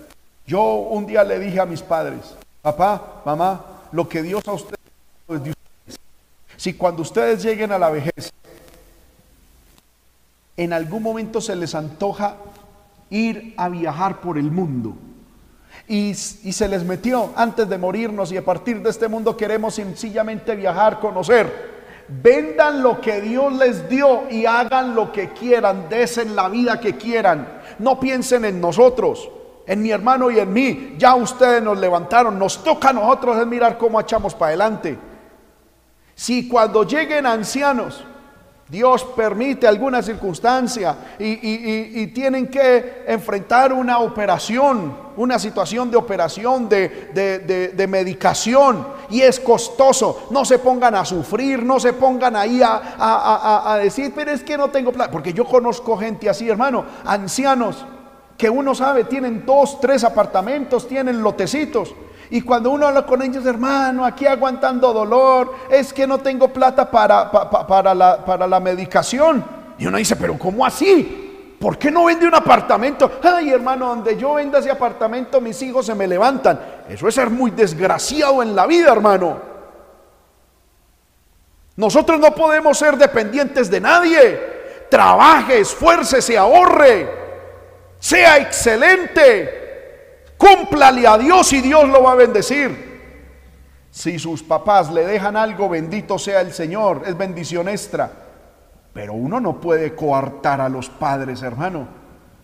Yo un día le dije a mis padres, papá, mamá, lo que Dios a ustedes es de ustedes. Si cuando ustedes lleguen a la vejez, en algún momento se les antoja ir a viajar por el mundo. Y, se les metió antes de morirnos y a partir de este mundo queremos sencillamente viajar, conocer. Vendan lo que Dios les dio y hagan lo que quieran, desen la vida que quieran. No piensen en nosotros, en mi hermano y en mí. Ya ustedes nos levantaron, nos toca a nosotros es mirar cómo echamos para adelante. Si cuando lleguen ancianos Dios permite alguna circunstancia y, tienen que enfrentar una operación, una situación de operación, de, medicación, y es costoso. No se pongan a sufrir, no se pongan ahí a, a decir, pero es que no tengo plata. Porque yo conozco gente así, hermano, ancianos, que uno sabe, tienen dos, tres apartamentos, tienen lotecitos y cuando uno habla con ellos, hermano, aquí aguantando dolor, es que no tengo plata para, para, la, para la medicación. Y uno dice, pero ¿cómo así? ¿Por qué no vende un apartamento? Ay, hermano, donde yo venda ese apartamento, mis hijos se me levantan. Eso es ser muy desgraciado en la vida, hermano. Nosotros no podemos ser dependientes de nadie. Trabaje, esfuércese, ahorre, sea excelente. Cúmplale a Dios y Dios lo va a bendecir. Si sus papás le dejan algo, bendito sea el Señor, es bendición extra. Pero uno no puede coartar a los padres, hermano,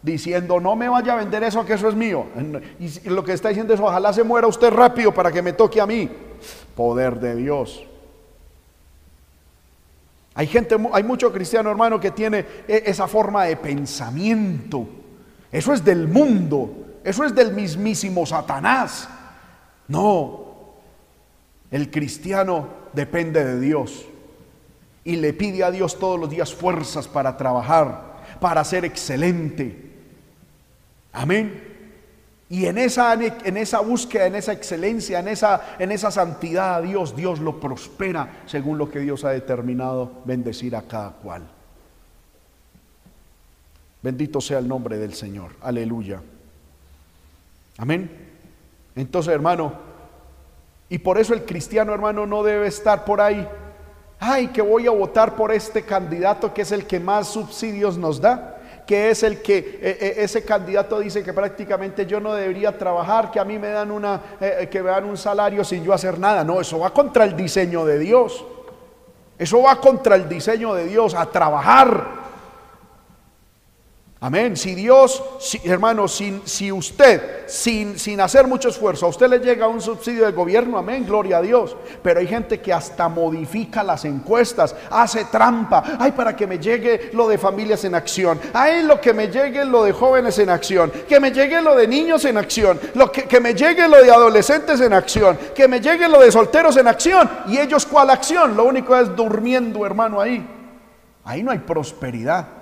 diciendo, no me vaya a vender eso, que eso es mío. Y lo que está diciendo es, ojalá se muera usted rápido para que me toque a mí. Poder de Dios. Hay gente, hay mucho cristiano, hermano, que tiene e, esa forma de pensamiento. Eso es del mundo. Eso es del mismísimo Satanás. No, el cristiano depende de Dios y le pide a Dios todos los días fuerzas para trabajar, para ser excelente. Amén. Y en esa, en esa búsqueda, en esa excelencia, en esa, en esa santidad a Dios, Dios lo prospera según lo que Dios ha determinado bendecir a cada cual. Bendito sea el nombre del Señor. Aleluya. Amén. Entonces, hermano, y por eso el cristiano, hermano, no debe estar por ahí. Ay, que voy a votar por este candidato que es el que más subsidios nos da que es el que eh, eh, ese candidato dice que prácticamente yo no debería trabajar, que a mí me dan una, eh, que me dan un salario sin yo hacer nada. No, eso va contra el diseño de Dios. Eso va contra el diseño de Dios, a trabajar Amén. Si Dios, hermano, sin, si usted, sin, sin hacer mucho esfuerzo, a usted le llega un subsidio del gobierno, amén, gloria a Dios. Pero hay gente que hasta modifica las encuestas, hace trampa. Ay, para que me llegue lo de familias en acción. Ay, lo que me llegue lo de jóvenes en acción. Que me llegue lo de niños en acción. Lo que, que me llegue lo de adolescentes en acción. Que me llegue lo de solteros en acción. ¿Y ellos cuál acción? Lo único es durmiendo, hermano, ahí. Ahí no hay prosperidad.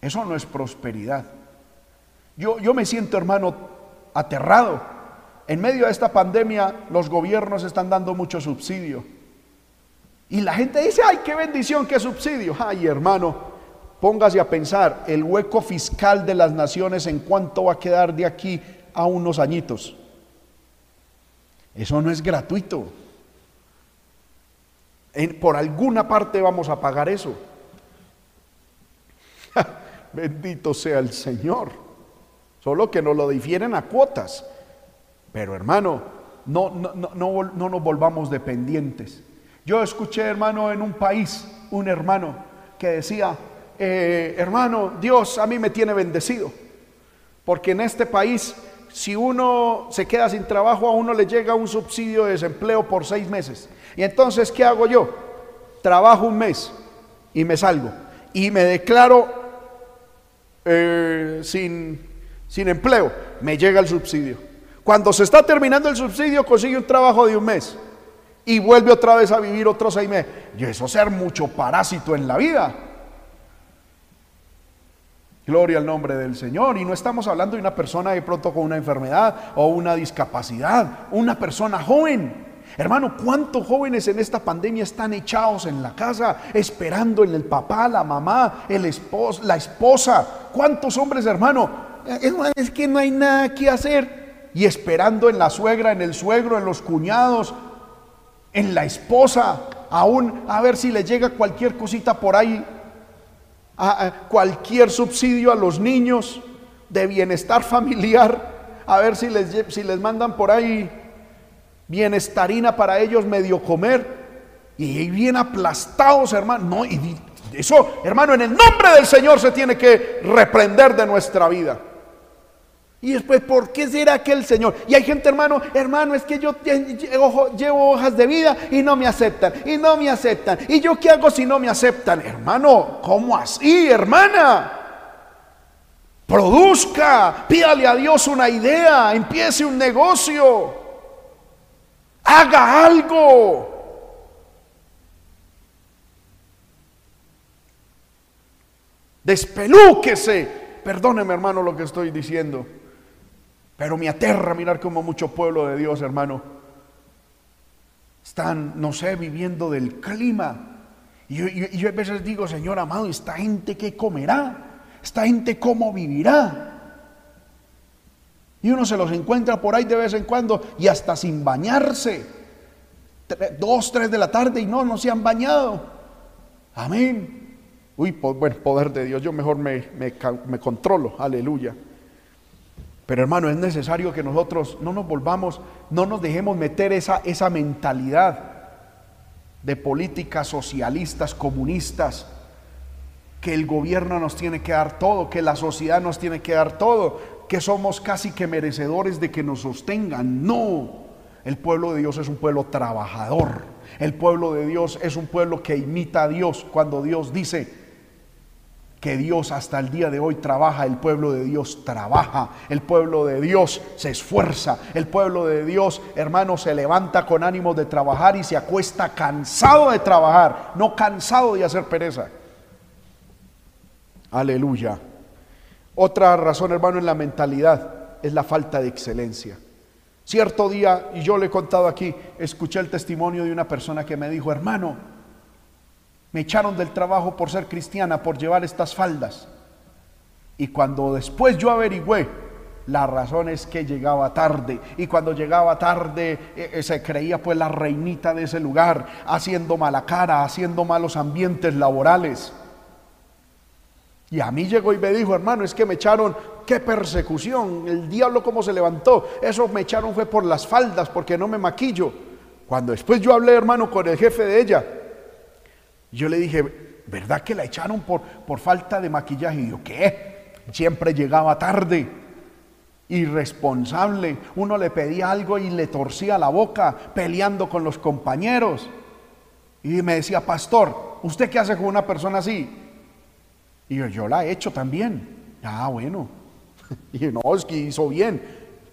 Eso no es prosperidad. Yo, yo me siento, hermano, aterrado. En medio de esta pandemia, los gobiernos están dando mucho subsidio. Y la gente dice, ay, qué bendición, qué subsidio. Ay, hermano, póngase a pensar, el hueco fiscal de las naciones en cuánto va a quedar de aquí a unos añitos. Eso no es gratuito. por alguna parte vamos a pagar eso. (laughs) Bendito sea el Señor. Solo que nos lo difieren a cuotas. Pero hermano, no, no, no, no nos volvamos dependientes. Yo escuché, hermano, en un país, un hermano que decía, eh, hermano, Dios a mí me tiene bendecido. Porque en este país, si uno se queda sin trabajo, a uno le llega un subsidio de desempleo por seis meses. Y entonces, ¿qué hago yo? Trabajo un mes y me salgo. Y me declaro eh, sin, sin empleo, me llega el subsidio. Cuando se está terminando el subsidio, consigue un trabajo de un mes y vuelve otra vez a vivir otros seis meses. Y eso ser mucho parásito en la vida. Gloria al nombre del Señor. Y no estamos hablando de una persona de pronto con una enfermedad o una discapacidad, una persona joven Hermano, ¿cuántos jóvenes en esta pandemia están echados en la casa esperando en el papá, la mamá, el esposo, la esposa? ¿Cuántos hombres, hermano? Es que no hay nada que hacer. Y esperando en la suegra, en el suegro, en los cuñados, en la esposa, aún a ver si le llega cualquier cosita por ahí, a, cualquier subsidio a los niños de bienestar familiar, a ver si les, si les mandan por ahí bienestarina para ellos medio comer y bien aplastados, hermano. No, y eso, hermano, en el nombre del Señor se tiene que reprender de nuestra vida. Y después, ¿por qué será que el Señor? Y hay gente, hermano, hermano, es que yo llevo hojas de vida y no me aceptan, y no me aceptan. ¿Y yo qué hago si no me aceptan? Hermano, ¿cómo así, hermana? Produzca, pídale a Dios una idea, empiece un negocio. Haga algo. Despelúquese. Perdóneme, hermano, lo que estoy diciendo. Pero me aterra mirar como mucho pueblo de Dios, hermano, están, no sé, viviendo del clima. Y yo, yo a veces digo, Señor amado, ¿esta gente qué comerá? ¿Esta gente cómo vivirá? Y uno se los encuentra por ahí de vez en cuando y hasta sin bañarse. dos, tres de la tarde y no, no se han bañado. Amén. Uy, bueno, poder de Dios, yo mejor me, me, controlo. Aleluya. Pero hermano, es necesario que nosotros no nos volvamos, no nos dejemos meter esa, esa mentalidad de políticas socialistas, comunistas, que el gobierno nos tiene que dar todo, que la sociedad nos tiene que dar todo, que somos casi que merecedores de que nos sostengan. No, el pueblo de Dios es un pueblo trabajador. El pueblo de Dios es un pueblo que imita a Dios. Cuando Dios dice que Dios hasta el día de hoy trabaja, el pueblo de Dios trabaja, el pueblo de Dios se esfuerza, el pueblo de Dios, hermano, se levanta con ánimo de trabajar y se acuesta cansado de trabajar, no cansado de hacer pereza. Aleluya. Otra razón, hermano, es la mentalidad. es la falta de excelencia. Cierto día, y yo le he contado aquí, escuché el testimonio de una persona que me dijo, hermano, me echaron del trabajo por ser cristiana, por llevar estas faldas. Y cuando después yo averigüé, la razón es que llegaba tarde. Y cuando llegaba tarde, eh, eh, se creía pues la reinita de ese lugar, haciendo mala cara, haciendo malos ambientes laborales. Y a mí llegó y me dijo, hermano, es que me echaron, qué persecución, el diablo cómo se levantó. Eso me echaron fue por las faldas, porque no me maquillo. Cuando después yo hablé, hermano, con el jefe de ella, yo le dije, ¿verdad que la echaron por, por falta de maquillaje? Y yo, ¿qué? Siempre llegaba tarde, irresponsable. Uno le pedía algo y le torcía la boca, peleando con los compañeros. Y me decía, pastor, ¿usted qué hace con una persona así? Y yo, yo la he hecho también. Ah, bueno. (laughs) Y no, es que hizo bien.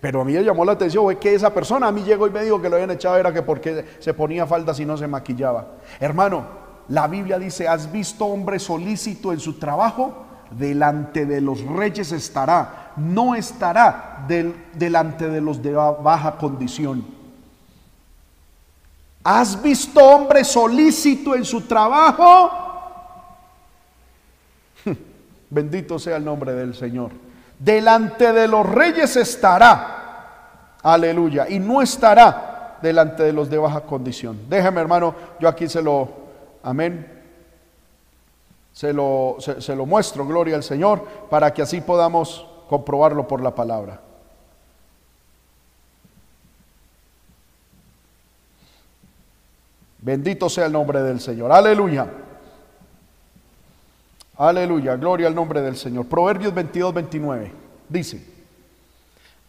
Pero a mí me llamó la atención fue que esa persona a mí llegó y me dijo que lo habían echado era que porque se ponía faldas y no se maquillaba. Hermano, la Biblia dice, ¿has visto hombre solícito en su trabajo? Delante de los reyes estará, no estará delante de los de baja condición. ¿Has visto hombre solícito en su trabajo? Bendito sea el nombre del Señor. Delante de los reyes estará. Aleluya. Y no estará delante de los de baja condición. Déjame, hermano, yo aquí se lo, amén. Se lo, se lo muestro, gloria al Señor, para que así podamos comprobarlo por la palabra. Bendito sea el nombre del Señor. Aleluya. Aleluya, gloria al nombre del Señor. Proverbios 22, 29 dice,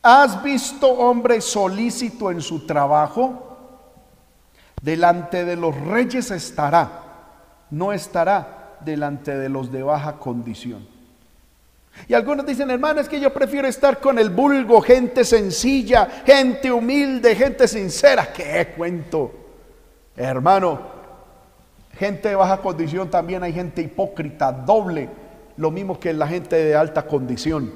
¿has visto hombre solícito en su trabajo? Delante de los reyes estará, no estará delante de los de baja condición. Y algunos dicen, hermano, es que yo prefiero estar con el vulgo, gente sencilla, gente humilde, gente sincera. ¿Qué cuento? Hermano, Gente de baja condición también hay gente hipócrita, doble, lo mismo que la gente de alta condición.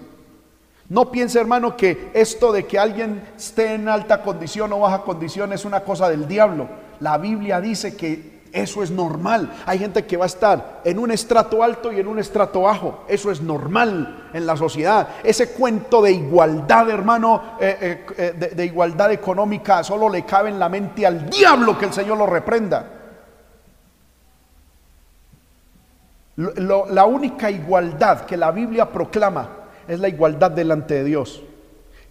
No piense, hermano, que esto de que alguien esté en alta condición o baja condición es una cosa del diablo. La Biblia dice que eso es normal. Hay gente que va a estar en un estrato alto y en un estrato bajo. Eso es normal en la sociedad. Ese cuento de igualdad, hermano, eh, eh, eh, de, de igualdad económica, solo le cabe en la mente al diablo que el Señor lo reprenda. La única igualdad que la Biblia proclama es la igualdad delante de Dios.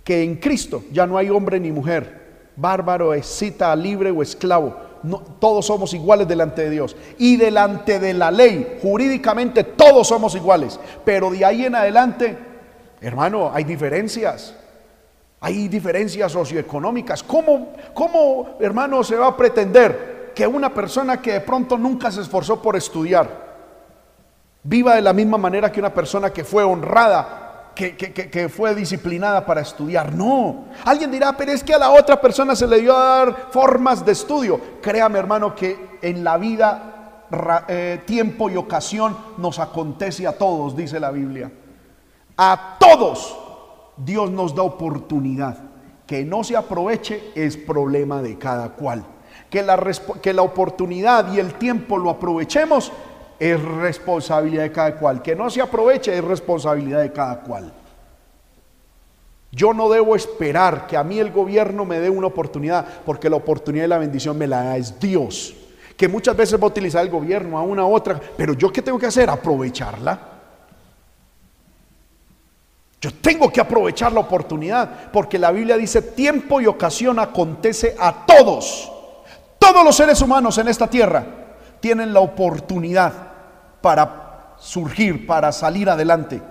Que en Cristo ya no hay hombre ni mujer, bárbaro, cita libre o esclavo. Todos somos iguales delante de Dios. Y delante de la ley, jurídicamente todos somos iguales. Pero de ahí en adelante, hermano, hay diferencias. Hay diferencias socioeconómicas. ¿Cómo, ¿Cómo, hermano, se va a pretender que una persona que de pronto nunca se esforzó por estudiar, viva de la misma manera que una persona que fue honrada, que, fue disciplinada para estudiar. No, alguien dirá, pero es que a la otra persona se le dio a dar formas de estudio. Créame hermano que en la vida eh, tiempo y ocasión nos acontece a todos, dice la Biblia. A todos Dios nos da oportunidad. Que no se aproveche es problema de cada cual. Que la, que la oportunidad y el tiempo lo aprovechemos es responsabilidad de cada cual. Que no se aproveche es responsabilidad de cada cual. Yo no debo esperar que a mí el gobierno me dé una oportunidad, porque la oportunidad y la bendición me la da es Dios. Que muchas veces va a utilizar el gobierno a una u otra, pero yo qué tengo que hacer? Aprovecharla. Yo tengo que aprovechar la oportunidad, porque la Biblia dice, tiempo y ocasión acontece a todos. Todos los seres humanos en esta tierra tienen la oportunidad para surgir, para salir adelante.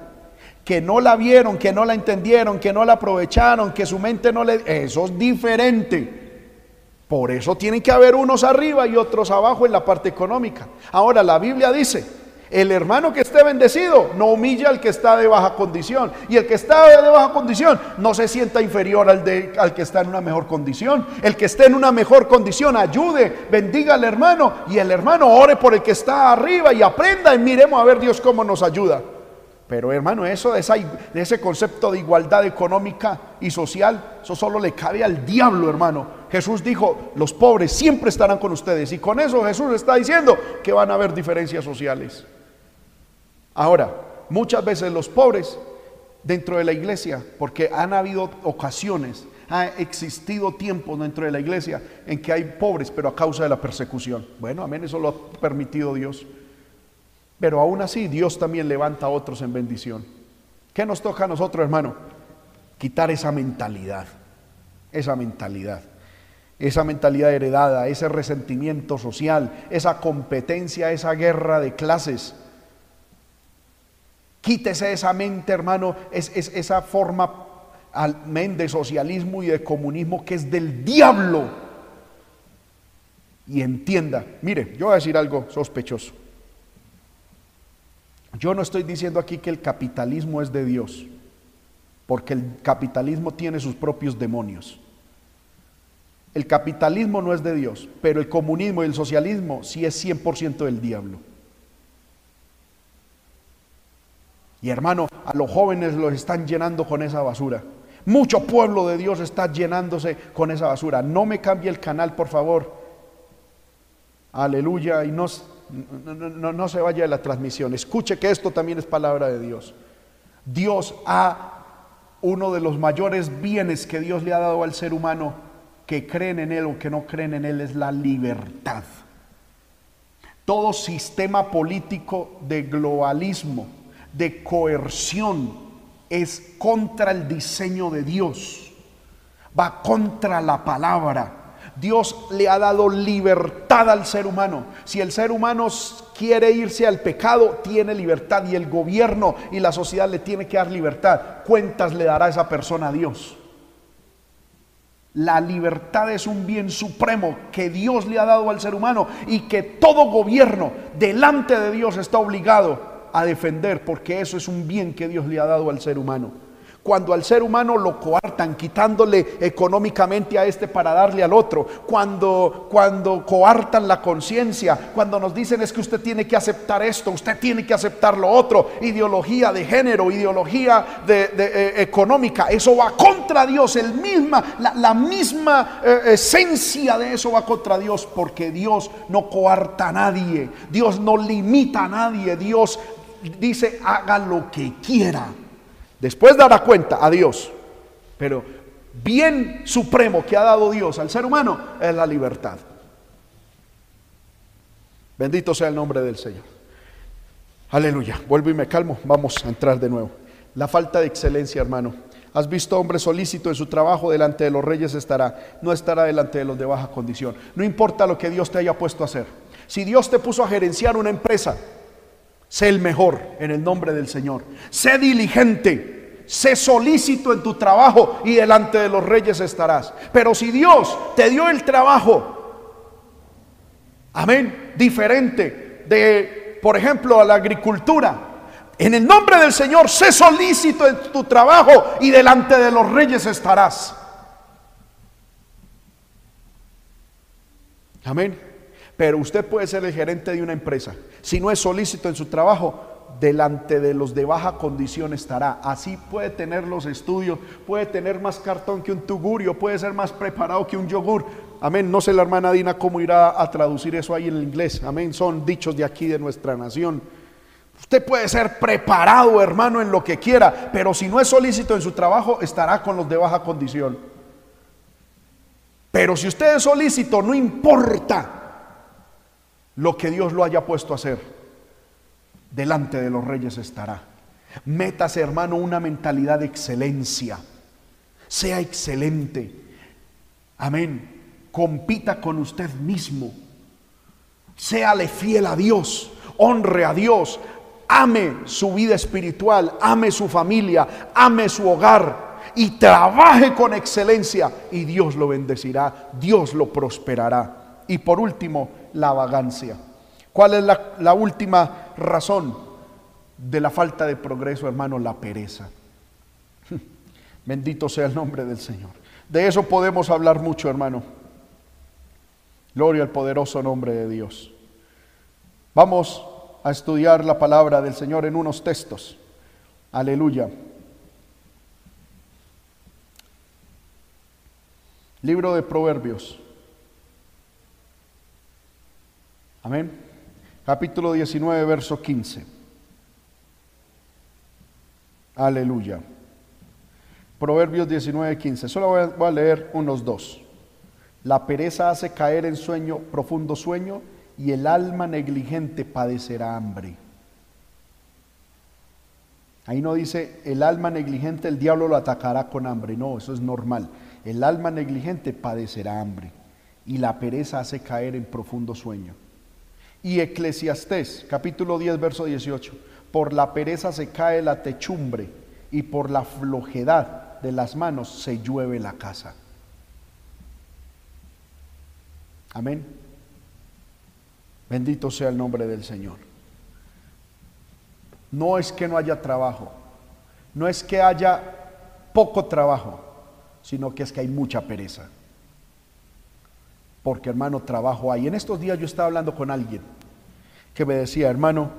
Que no la vieron, que no la entendieron, que no la aprovecharon, que su mente no le... Eso es diferente. Por eso tienen que haber unos arriba y otros abajo en la parte económica. Ahora la Biblia dice, el hermano que esté bendecido no humilla al que está de baja condición. Y el que está de baja condición no se sienta inferior al, de, al que está en una mejor condición. El que esté en una mejor condición ayude, bendiga al hermano y el hermano ore por el que está arriba y aprenda y miremos a ver Dios cómo nos ayuda. Pero hermano, eso de, esa, de, ese concepto de igualdad económica y social, eso solo le cabe al diablo, hermano. Jesús dijo, los pobres siempre estarán con ustedes. Y con eso Jesús está diciendo que van a haber diferencias sociales. Ahora, muchas veces los pobres dentro de la iglesia, porque han habido ocasiones, ha existido tiempos dentro de la iglesia en que hay pobres, pero a causa de la persecución. Bueno, amén, eso lo ha permitido Dios. Pero aún así Dios también levanta a otros en bendición. ¿Qué nos toca a nosotros, hermano? Quitar esa mentalidad, esa mentalidad, esa mentalidad heredada, ese resentimiento social, esa competencia, esa guerra de clases. Quítese esa mente, hermano, es, esa forma de socialismo y de comunismo que es del diablo. Y entienda, mire, yo voy a decir algo sospechoso. Yo no estoy diciendo aquí que el capitalismo es de Dios, porque el capitalismo tiene sus propios demonios. El capitalismo no es de Dios, pero el comunismo y el socialismo sí es 100% del diablo. Y hermano, a los jóvenes los están llenando con esa basura. Mucho pueblo de Dios está llenándose con esa basura. No me cambie el canal, por favor. Aleluya. Y no, no, no, se vaya de la transmisión. Escuche que esto también es palabra de Dios. Dios ha, uno de los mayores bienes que Dios le ha dado al ser humano, que creen en Él o que no creen en Él, es la libertad. Todo sistema político de globalismo, de coerción, es contra el diseño de Dios. Va contra la palabra Dios le ha dado libertad al ser humano. Si el ser humano quiere irse al pecado, tiene libertad y el gobierno y la sociedad le tiene que dar libertad. Cuentas le dará esa persona a Dios. La libertad es un bien supremo que Dios le ha dado al ser humano y que todo gobierno delante de Dios está obligado a defender porque eso es un bien que Dios le ha dado al ser humano. Cuando al ser humano lo coartan, quitándole económicamente a este para darle al otro, cuando, cuando coartan la conciencia, cuando nos dicen es que usted tiene que aceptar esto, usted tiene que aceptar lo otro, ideología de género, ideología de, eh, económica, eso va contra Dios, el misma, la, misma eh, esencia de eso va contra Dios, porque Dios no coarta a nadie, Dios no limita a nadie, Dios dice haga lo que quiera. Después dará cuenta a Dios. Pero bien supremo que ha dado Dios al ser humano es la libertad. Bendito sea el nombre del Señor. Aleluya. Vuelvo y me calmo. Vamos a entrar de nuevo. La falta de excelencia, hermano. Has visto hombre solícito en su trabajo, delante de los reyes estará, no estará delante de los de baja condición. No importa lo que Dios te haya puesto a hacer. Si Dios te puso a gerenciar una empresa, Sé el mejor en el nombre del Señor. Sé diligente. Sé solícito en tu trabajo y delante de los reyes estarás. Pero si Dios te dio el trabajo, amén, diferente de, por ejemplo, a la agricultura, en el nombre del Señor, sé solícito en tu trabajo y delante de los reyes estarás. Amén. Pero usted puede ser el gerente de una empresa. Si no es solícito en su trabajo, delante de los de baja condición estará. Así puede tener los estudios, puede tener más cartón que un tugurio, puede ser más preparado que un yogur. Amén. No sé la hermana Dina cómo irá a traducir eso ahí en el inglés. Amén. Son dichos de aquí, de nuestra nación. Usted puede ser preparado, hermano, en lo que quiera, pero si no es solícito en su trabajo, estará con los de baja condición. Pero si usted es solícito, no importa lo que Dios lo haya puesto a hacer, delante de los reyes estará. Métase, hermano, una mentalidad de excelencia. Sea excelente. Amén. Compita con usted mismo. Séale fiel a Dios. Honre a Dios. Ame su vida espiritual. Ame su familia. Ame su hogar. Y trabaje con excelencia. Y Dios lo bendecirá. Dios lo prosperará. Y por último, la vagancia. ¿Cuál es la, última razón de la falta de progreso, hermano? La pereza. (laughs) Bendito sea el nombre del Señor. De eso podemos hablar mucho, hermano. Gloria al poderoso nombre de Dios. Vamos a estudiar la palabra del Señor en unos textos. Aleluya. Libro de Proverbios. Amén. Capítulo 19, verso 15. Aleluya. Proverbios 19, 15. Solo voy a, voy a leer unos dos. La pereza hace caer en sueño, profundo sueño, y el alma negligente padecerá hambre. Ahí no dice, el alma negligente, el diablo lo atacará con hambre. No, eso es normal. El alma negligente padecerá hambre y la pereza hace caer en profundo sueño. Y Eclesiastés, capítulo 10, verso 18, por la pereza se cae la techumbre y por la flojedad de las manos se llueve la casa. Amén. Bendito sea el nombre del Señor. No es que no haya trabajo, no es que haya poco trabajo, sino que es que hay mucha pereza. Porque hermano, trabajo hay. En estos días yo estaba hablando con alguien que me decía, hermano,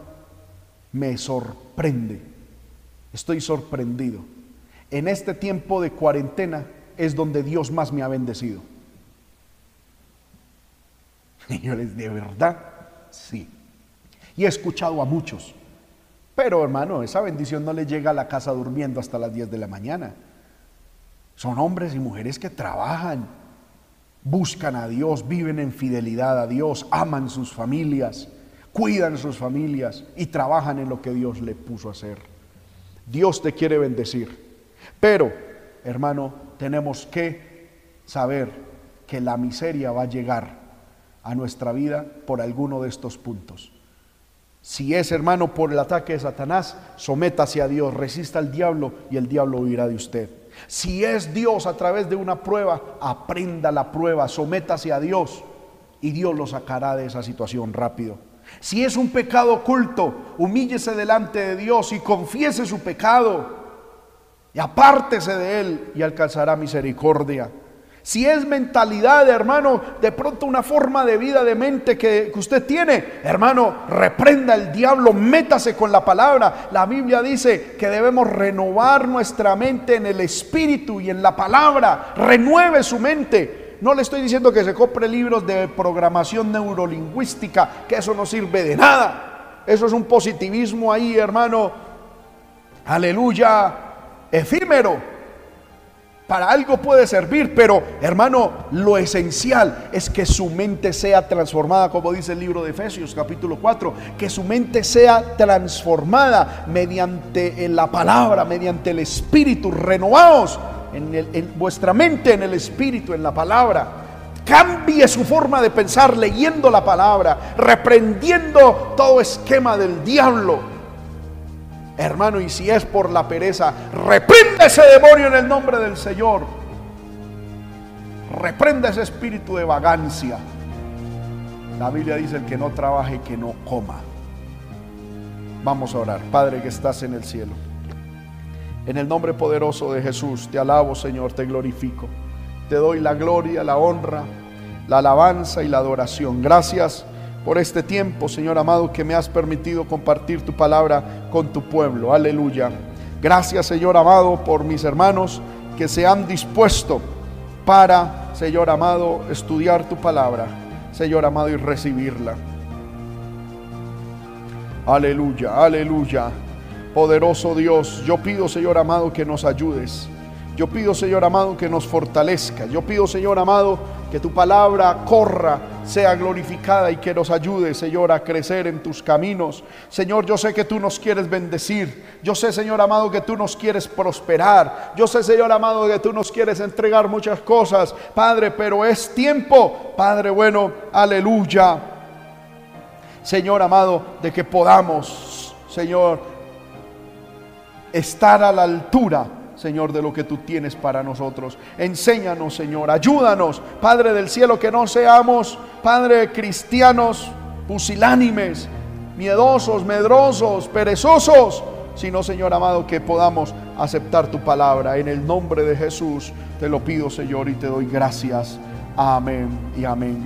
me sorprende, estoy sorprendido. En este tiempo de cuarentena es donde Dios más me ha bendecido. (laughs) Y yo les de verdad, sí. Y he escuchado a muchos. Pero hermano, esa bendición no le llega a la casa durmiendo hasta las 10 de la mañana. Son hombres y mujeres que trabajan, buscan a Dios, viven en fidelidad a Dios, aman sus familias, cuidan sus familias y trabajan en lo que Dios le puso a hacer. Dios te quiere bendecir. Pero, hermano, tenemos que saber que la miseria va a llegar a nuestra vida por alguno de estos puntos. Si es hermano por el ataque de Satanás, sométase a Dios, resista al diablo y el diablo huirá de usted. Si es Dios a través de una prueba, aprenda la prueba, sométase a Dios y Dios lo sacará de esa situación rápido. Si es un pecado oculto, humíllese delante de Dios y confiese su pecado y apártese de él y alcanzará misericordia. Si es mentalidad, hermano, de pronto una forma de vida, de mente que, usted tiene, hermano, reprenda el diablo, métase con la palabra. La Biblia dice que debemos renovar nuestra mente en el espíritu y en la palabra. Renueve su mente. No le estoy diciendo que se compre libros de programación neurolingüística, que eso no sirve de nada. Eso es un positivismo ahí, hermano. Aleluya, efímero para algo puede servir, pero hermano, lo esencial es que su mente sea transformada, como dice el libro de Efesios capítulo 4, que su mente sea transformada mediante la palabra, mediante el espíritu, renovados en, en vuestra mente, en el espíritu, en la palabra. Cambie su forma de pensar leyendo la palabra, reprendiendo todo esquema del diablo Hermano, y si es por la pereza, reprende ese demonio en el nombre del Señor. Reprende ese espíritu de vagancia. La Biblia dice el que no trabaje, que no coma. Vamos a orar. Padre que estás en el cielo. En el nombre poderoso de Jesús, te alabo Señor, te glorifico. Te doy la gloria, la honra, la alabanza y la adoración. Gracias por este tiempo, Señor amado, que me has permitido compartir tu palabra con tu pueblo. Aleluya. Gracias, Señor amado, por mis hermanos que se han dispuesto para, Señor amado, estudiar tu palabra, Señor amado, y recibirla. Aleluya, aleluya. Poderoso Dios, yo pido, Señor amado, que nos ayudes. Yo pido, Señor amado, que nos fortalezca. Yo pido, Señor amado, que tu palabra corra, sea glorificada y que nos ayude, Señor, a crecer en tus caminos. Señor, yo sé que tú nos quieres bendecir. Yo sé, Señor amado, que tú nos quieres prosperar. Yo sé, Señor amado, que tú nos quieres entregar muchas cosas, Padre, pero es tiempo, Padre bueno, aleluya. Señor amado, de que podamos, Señor, estar a la altura Señor, de lo que tú tienes para nosotros. Enséñanos, Señor, ayúdanos, Padre del cielo, que no seamos, Padre, cristianos pusilánimes, miedosos, medrosos, perezosos, sino, Señor amado, que podamos aceptar tu palabra. En el nombre de Jesús te lo pido, Señor, y te doy gracias. Amén y amén.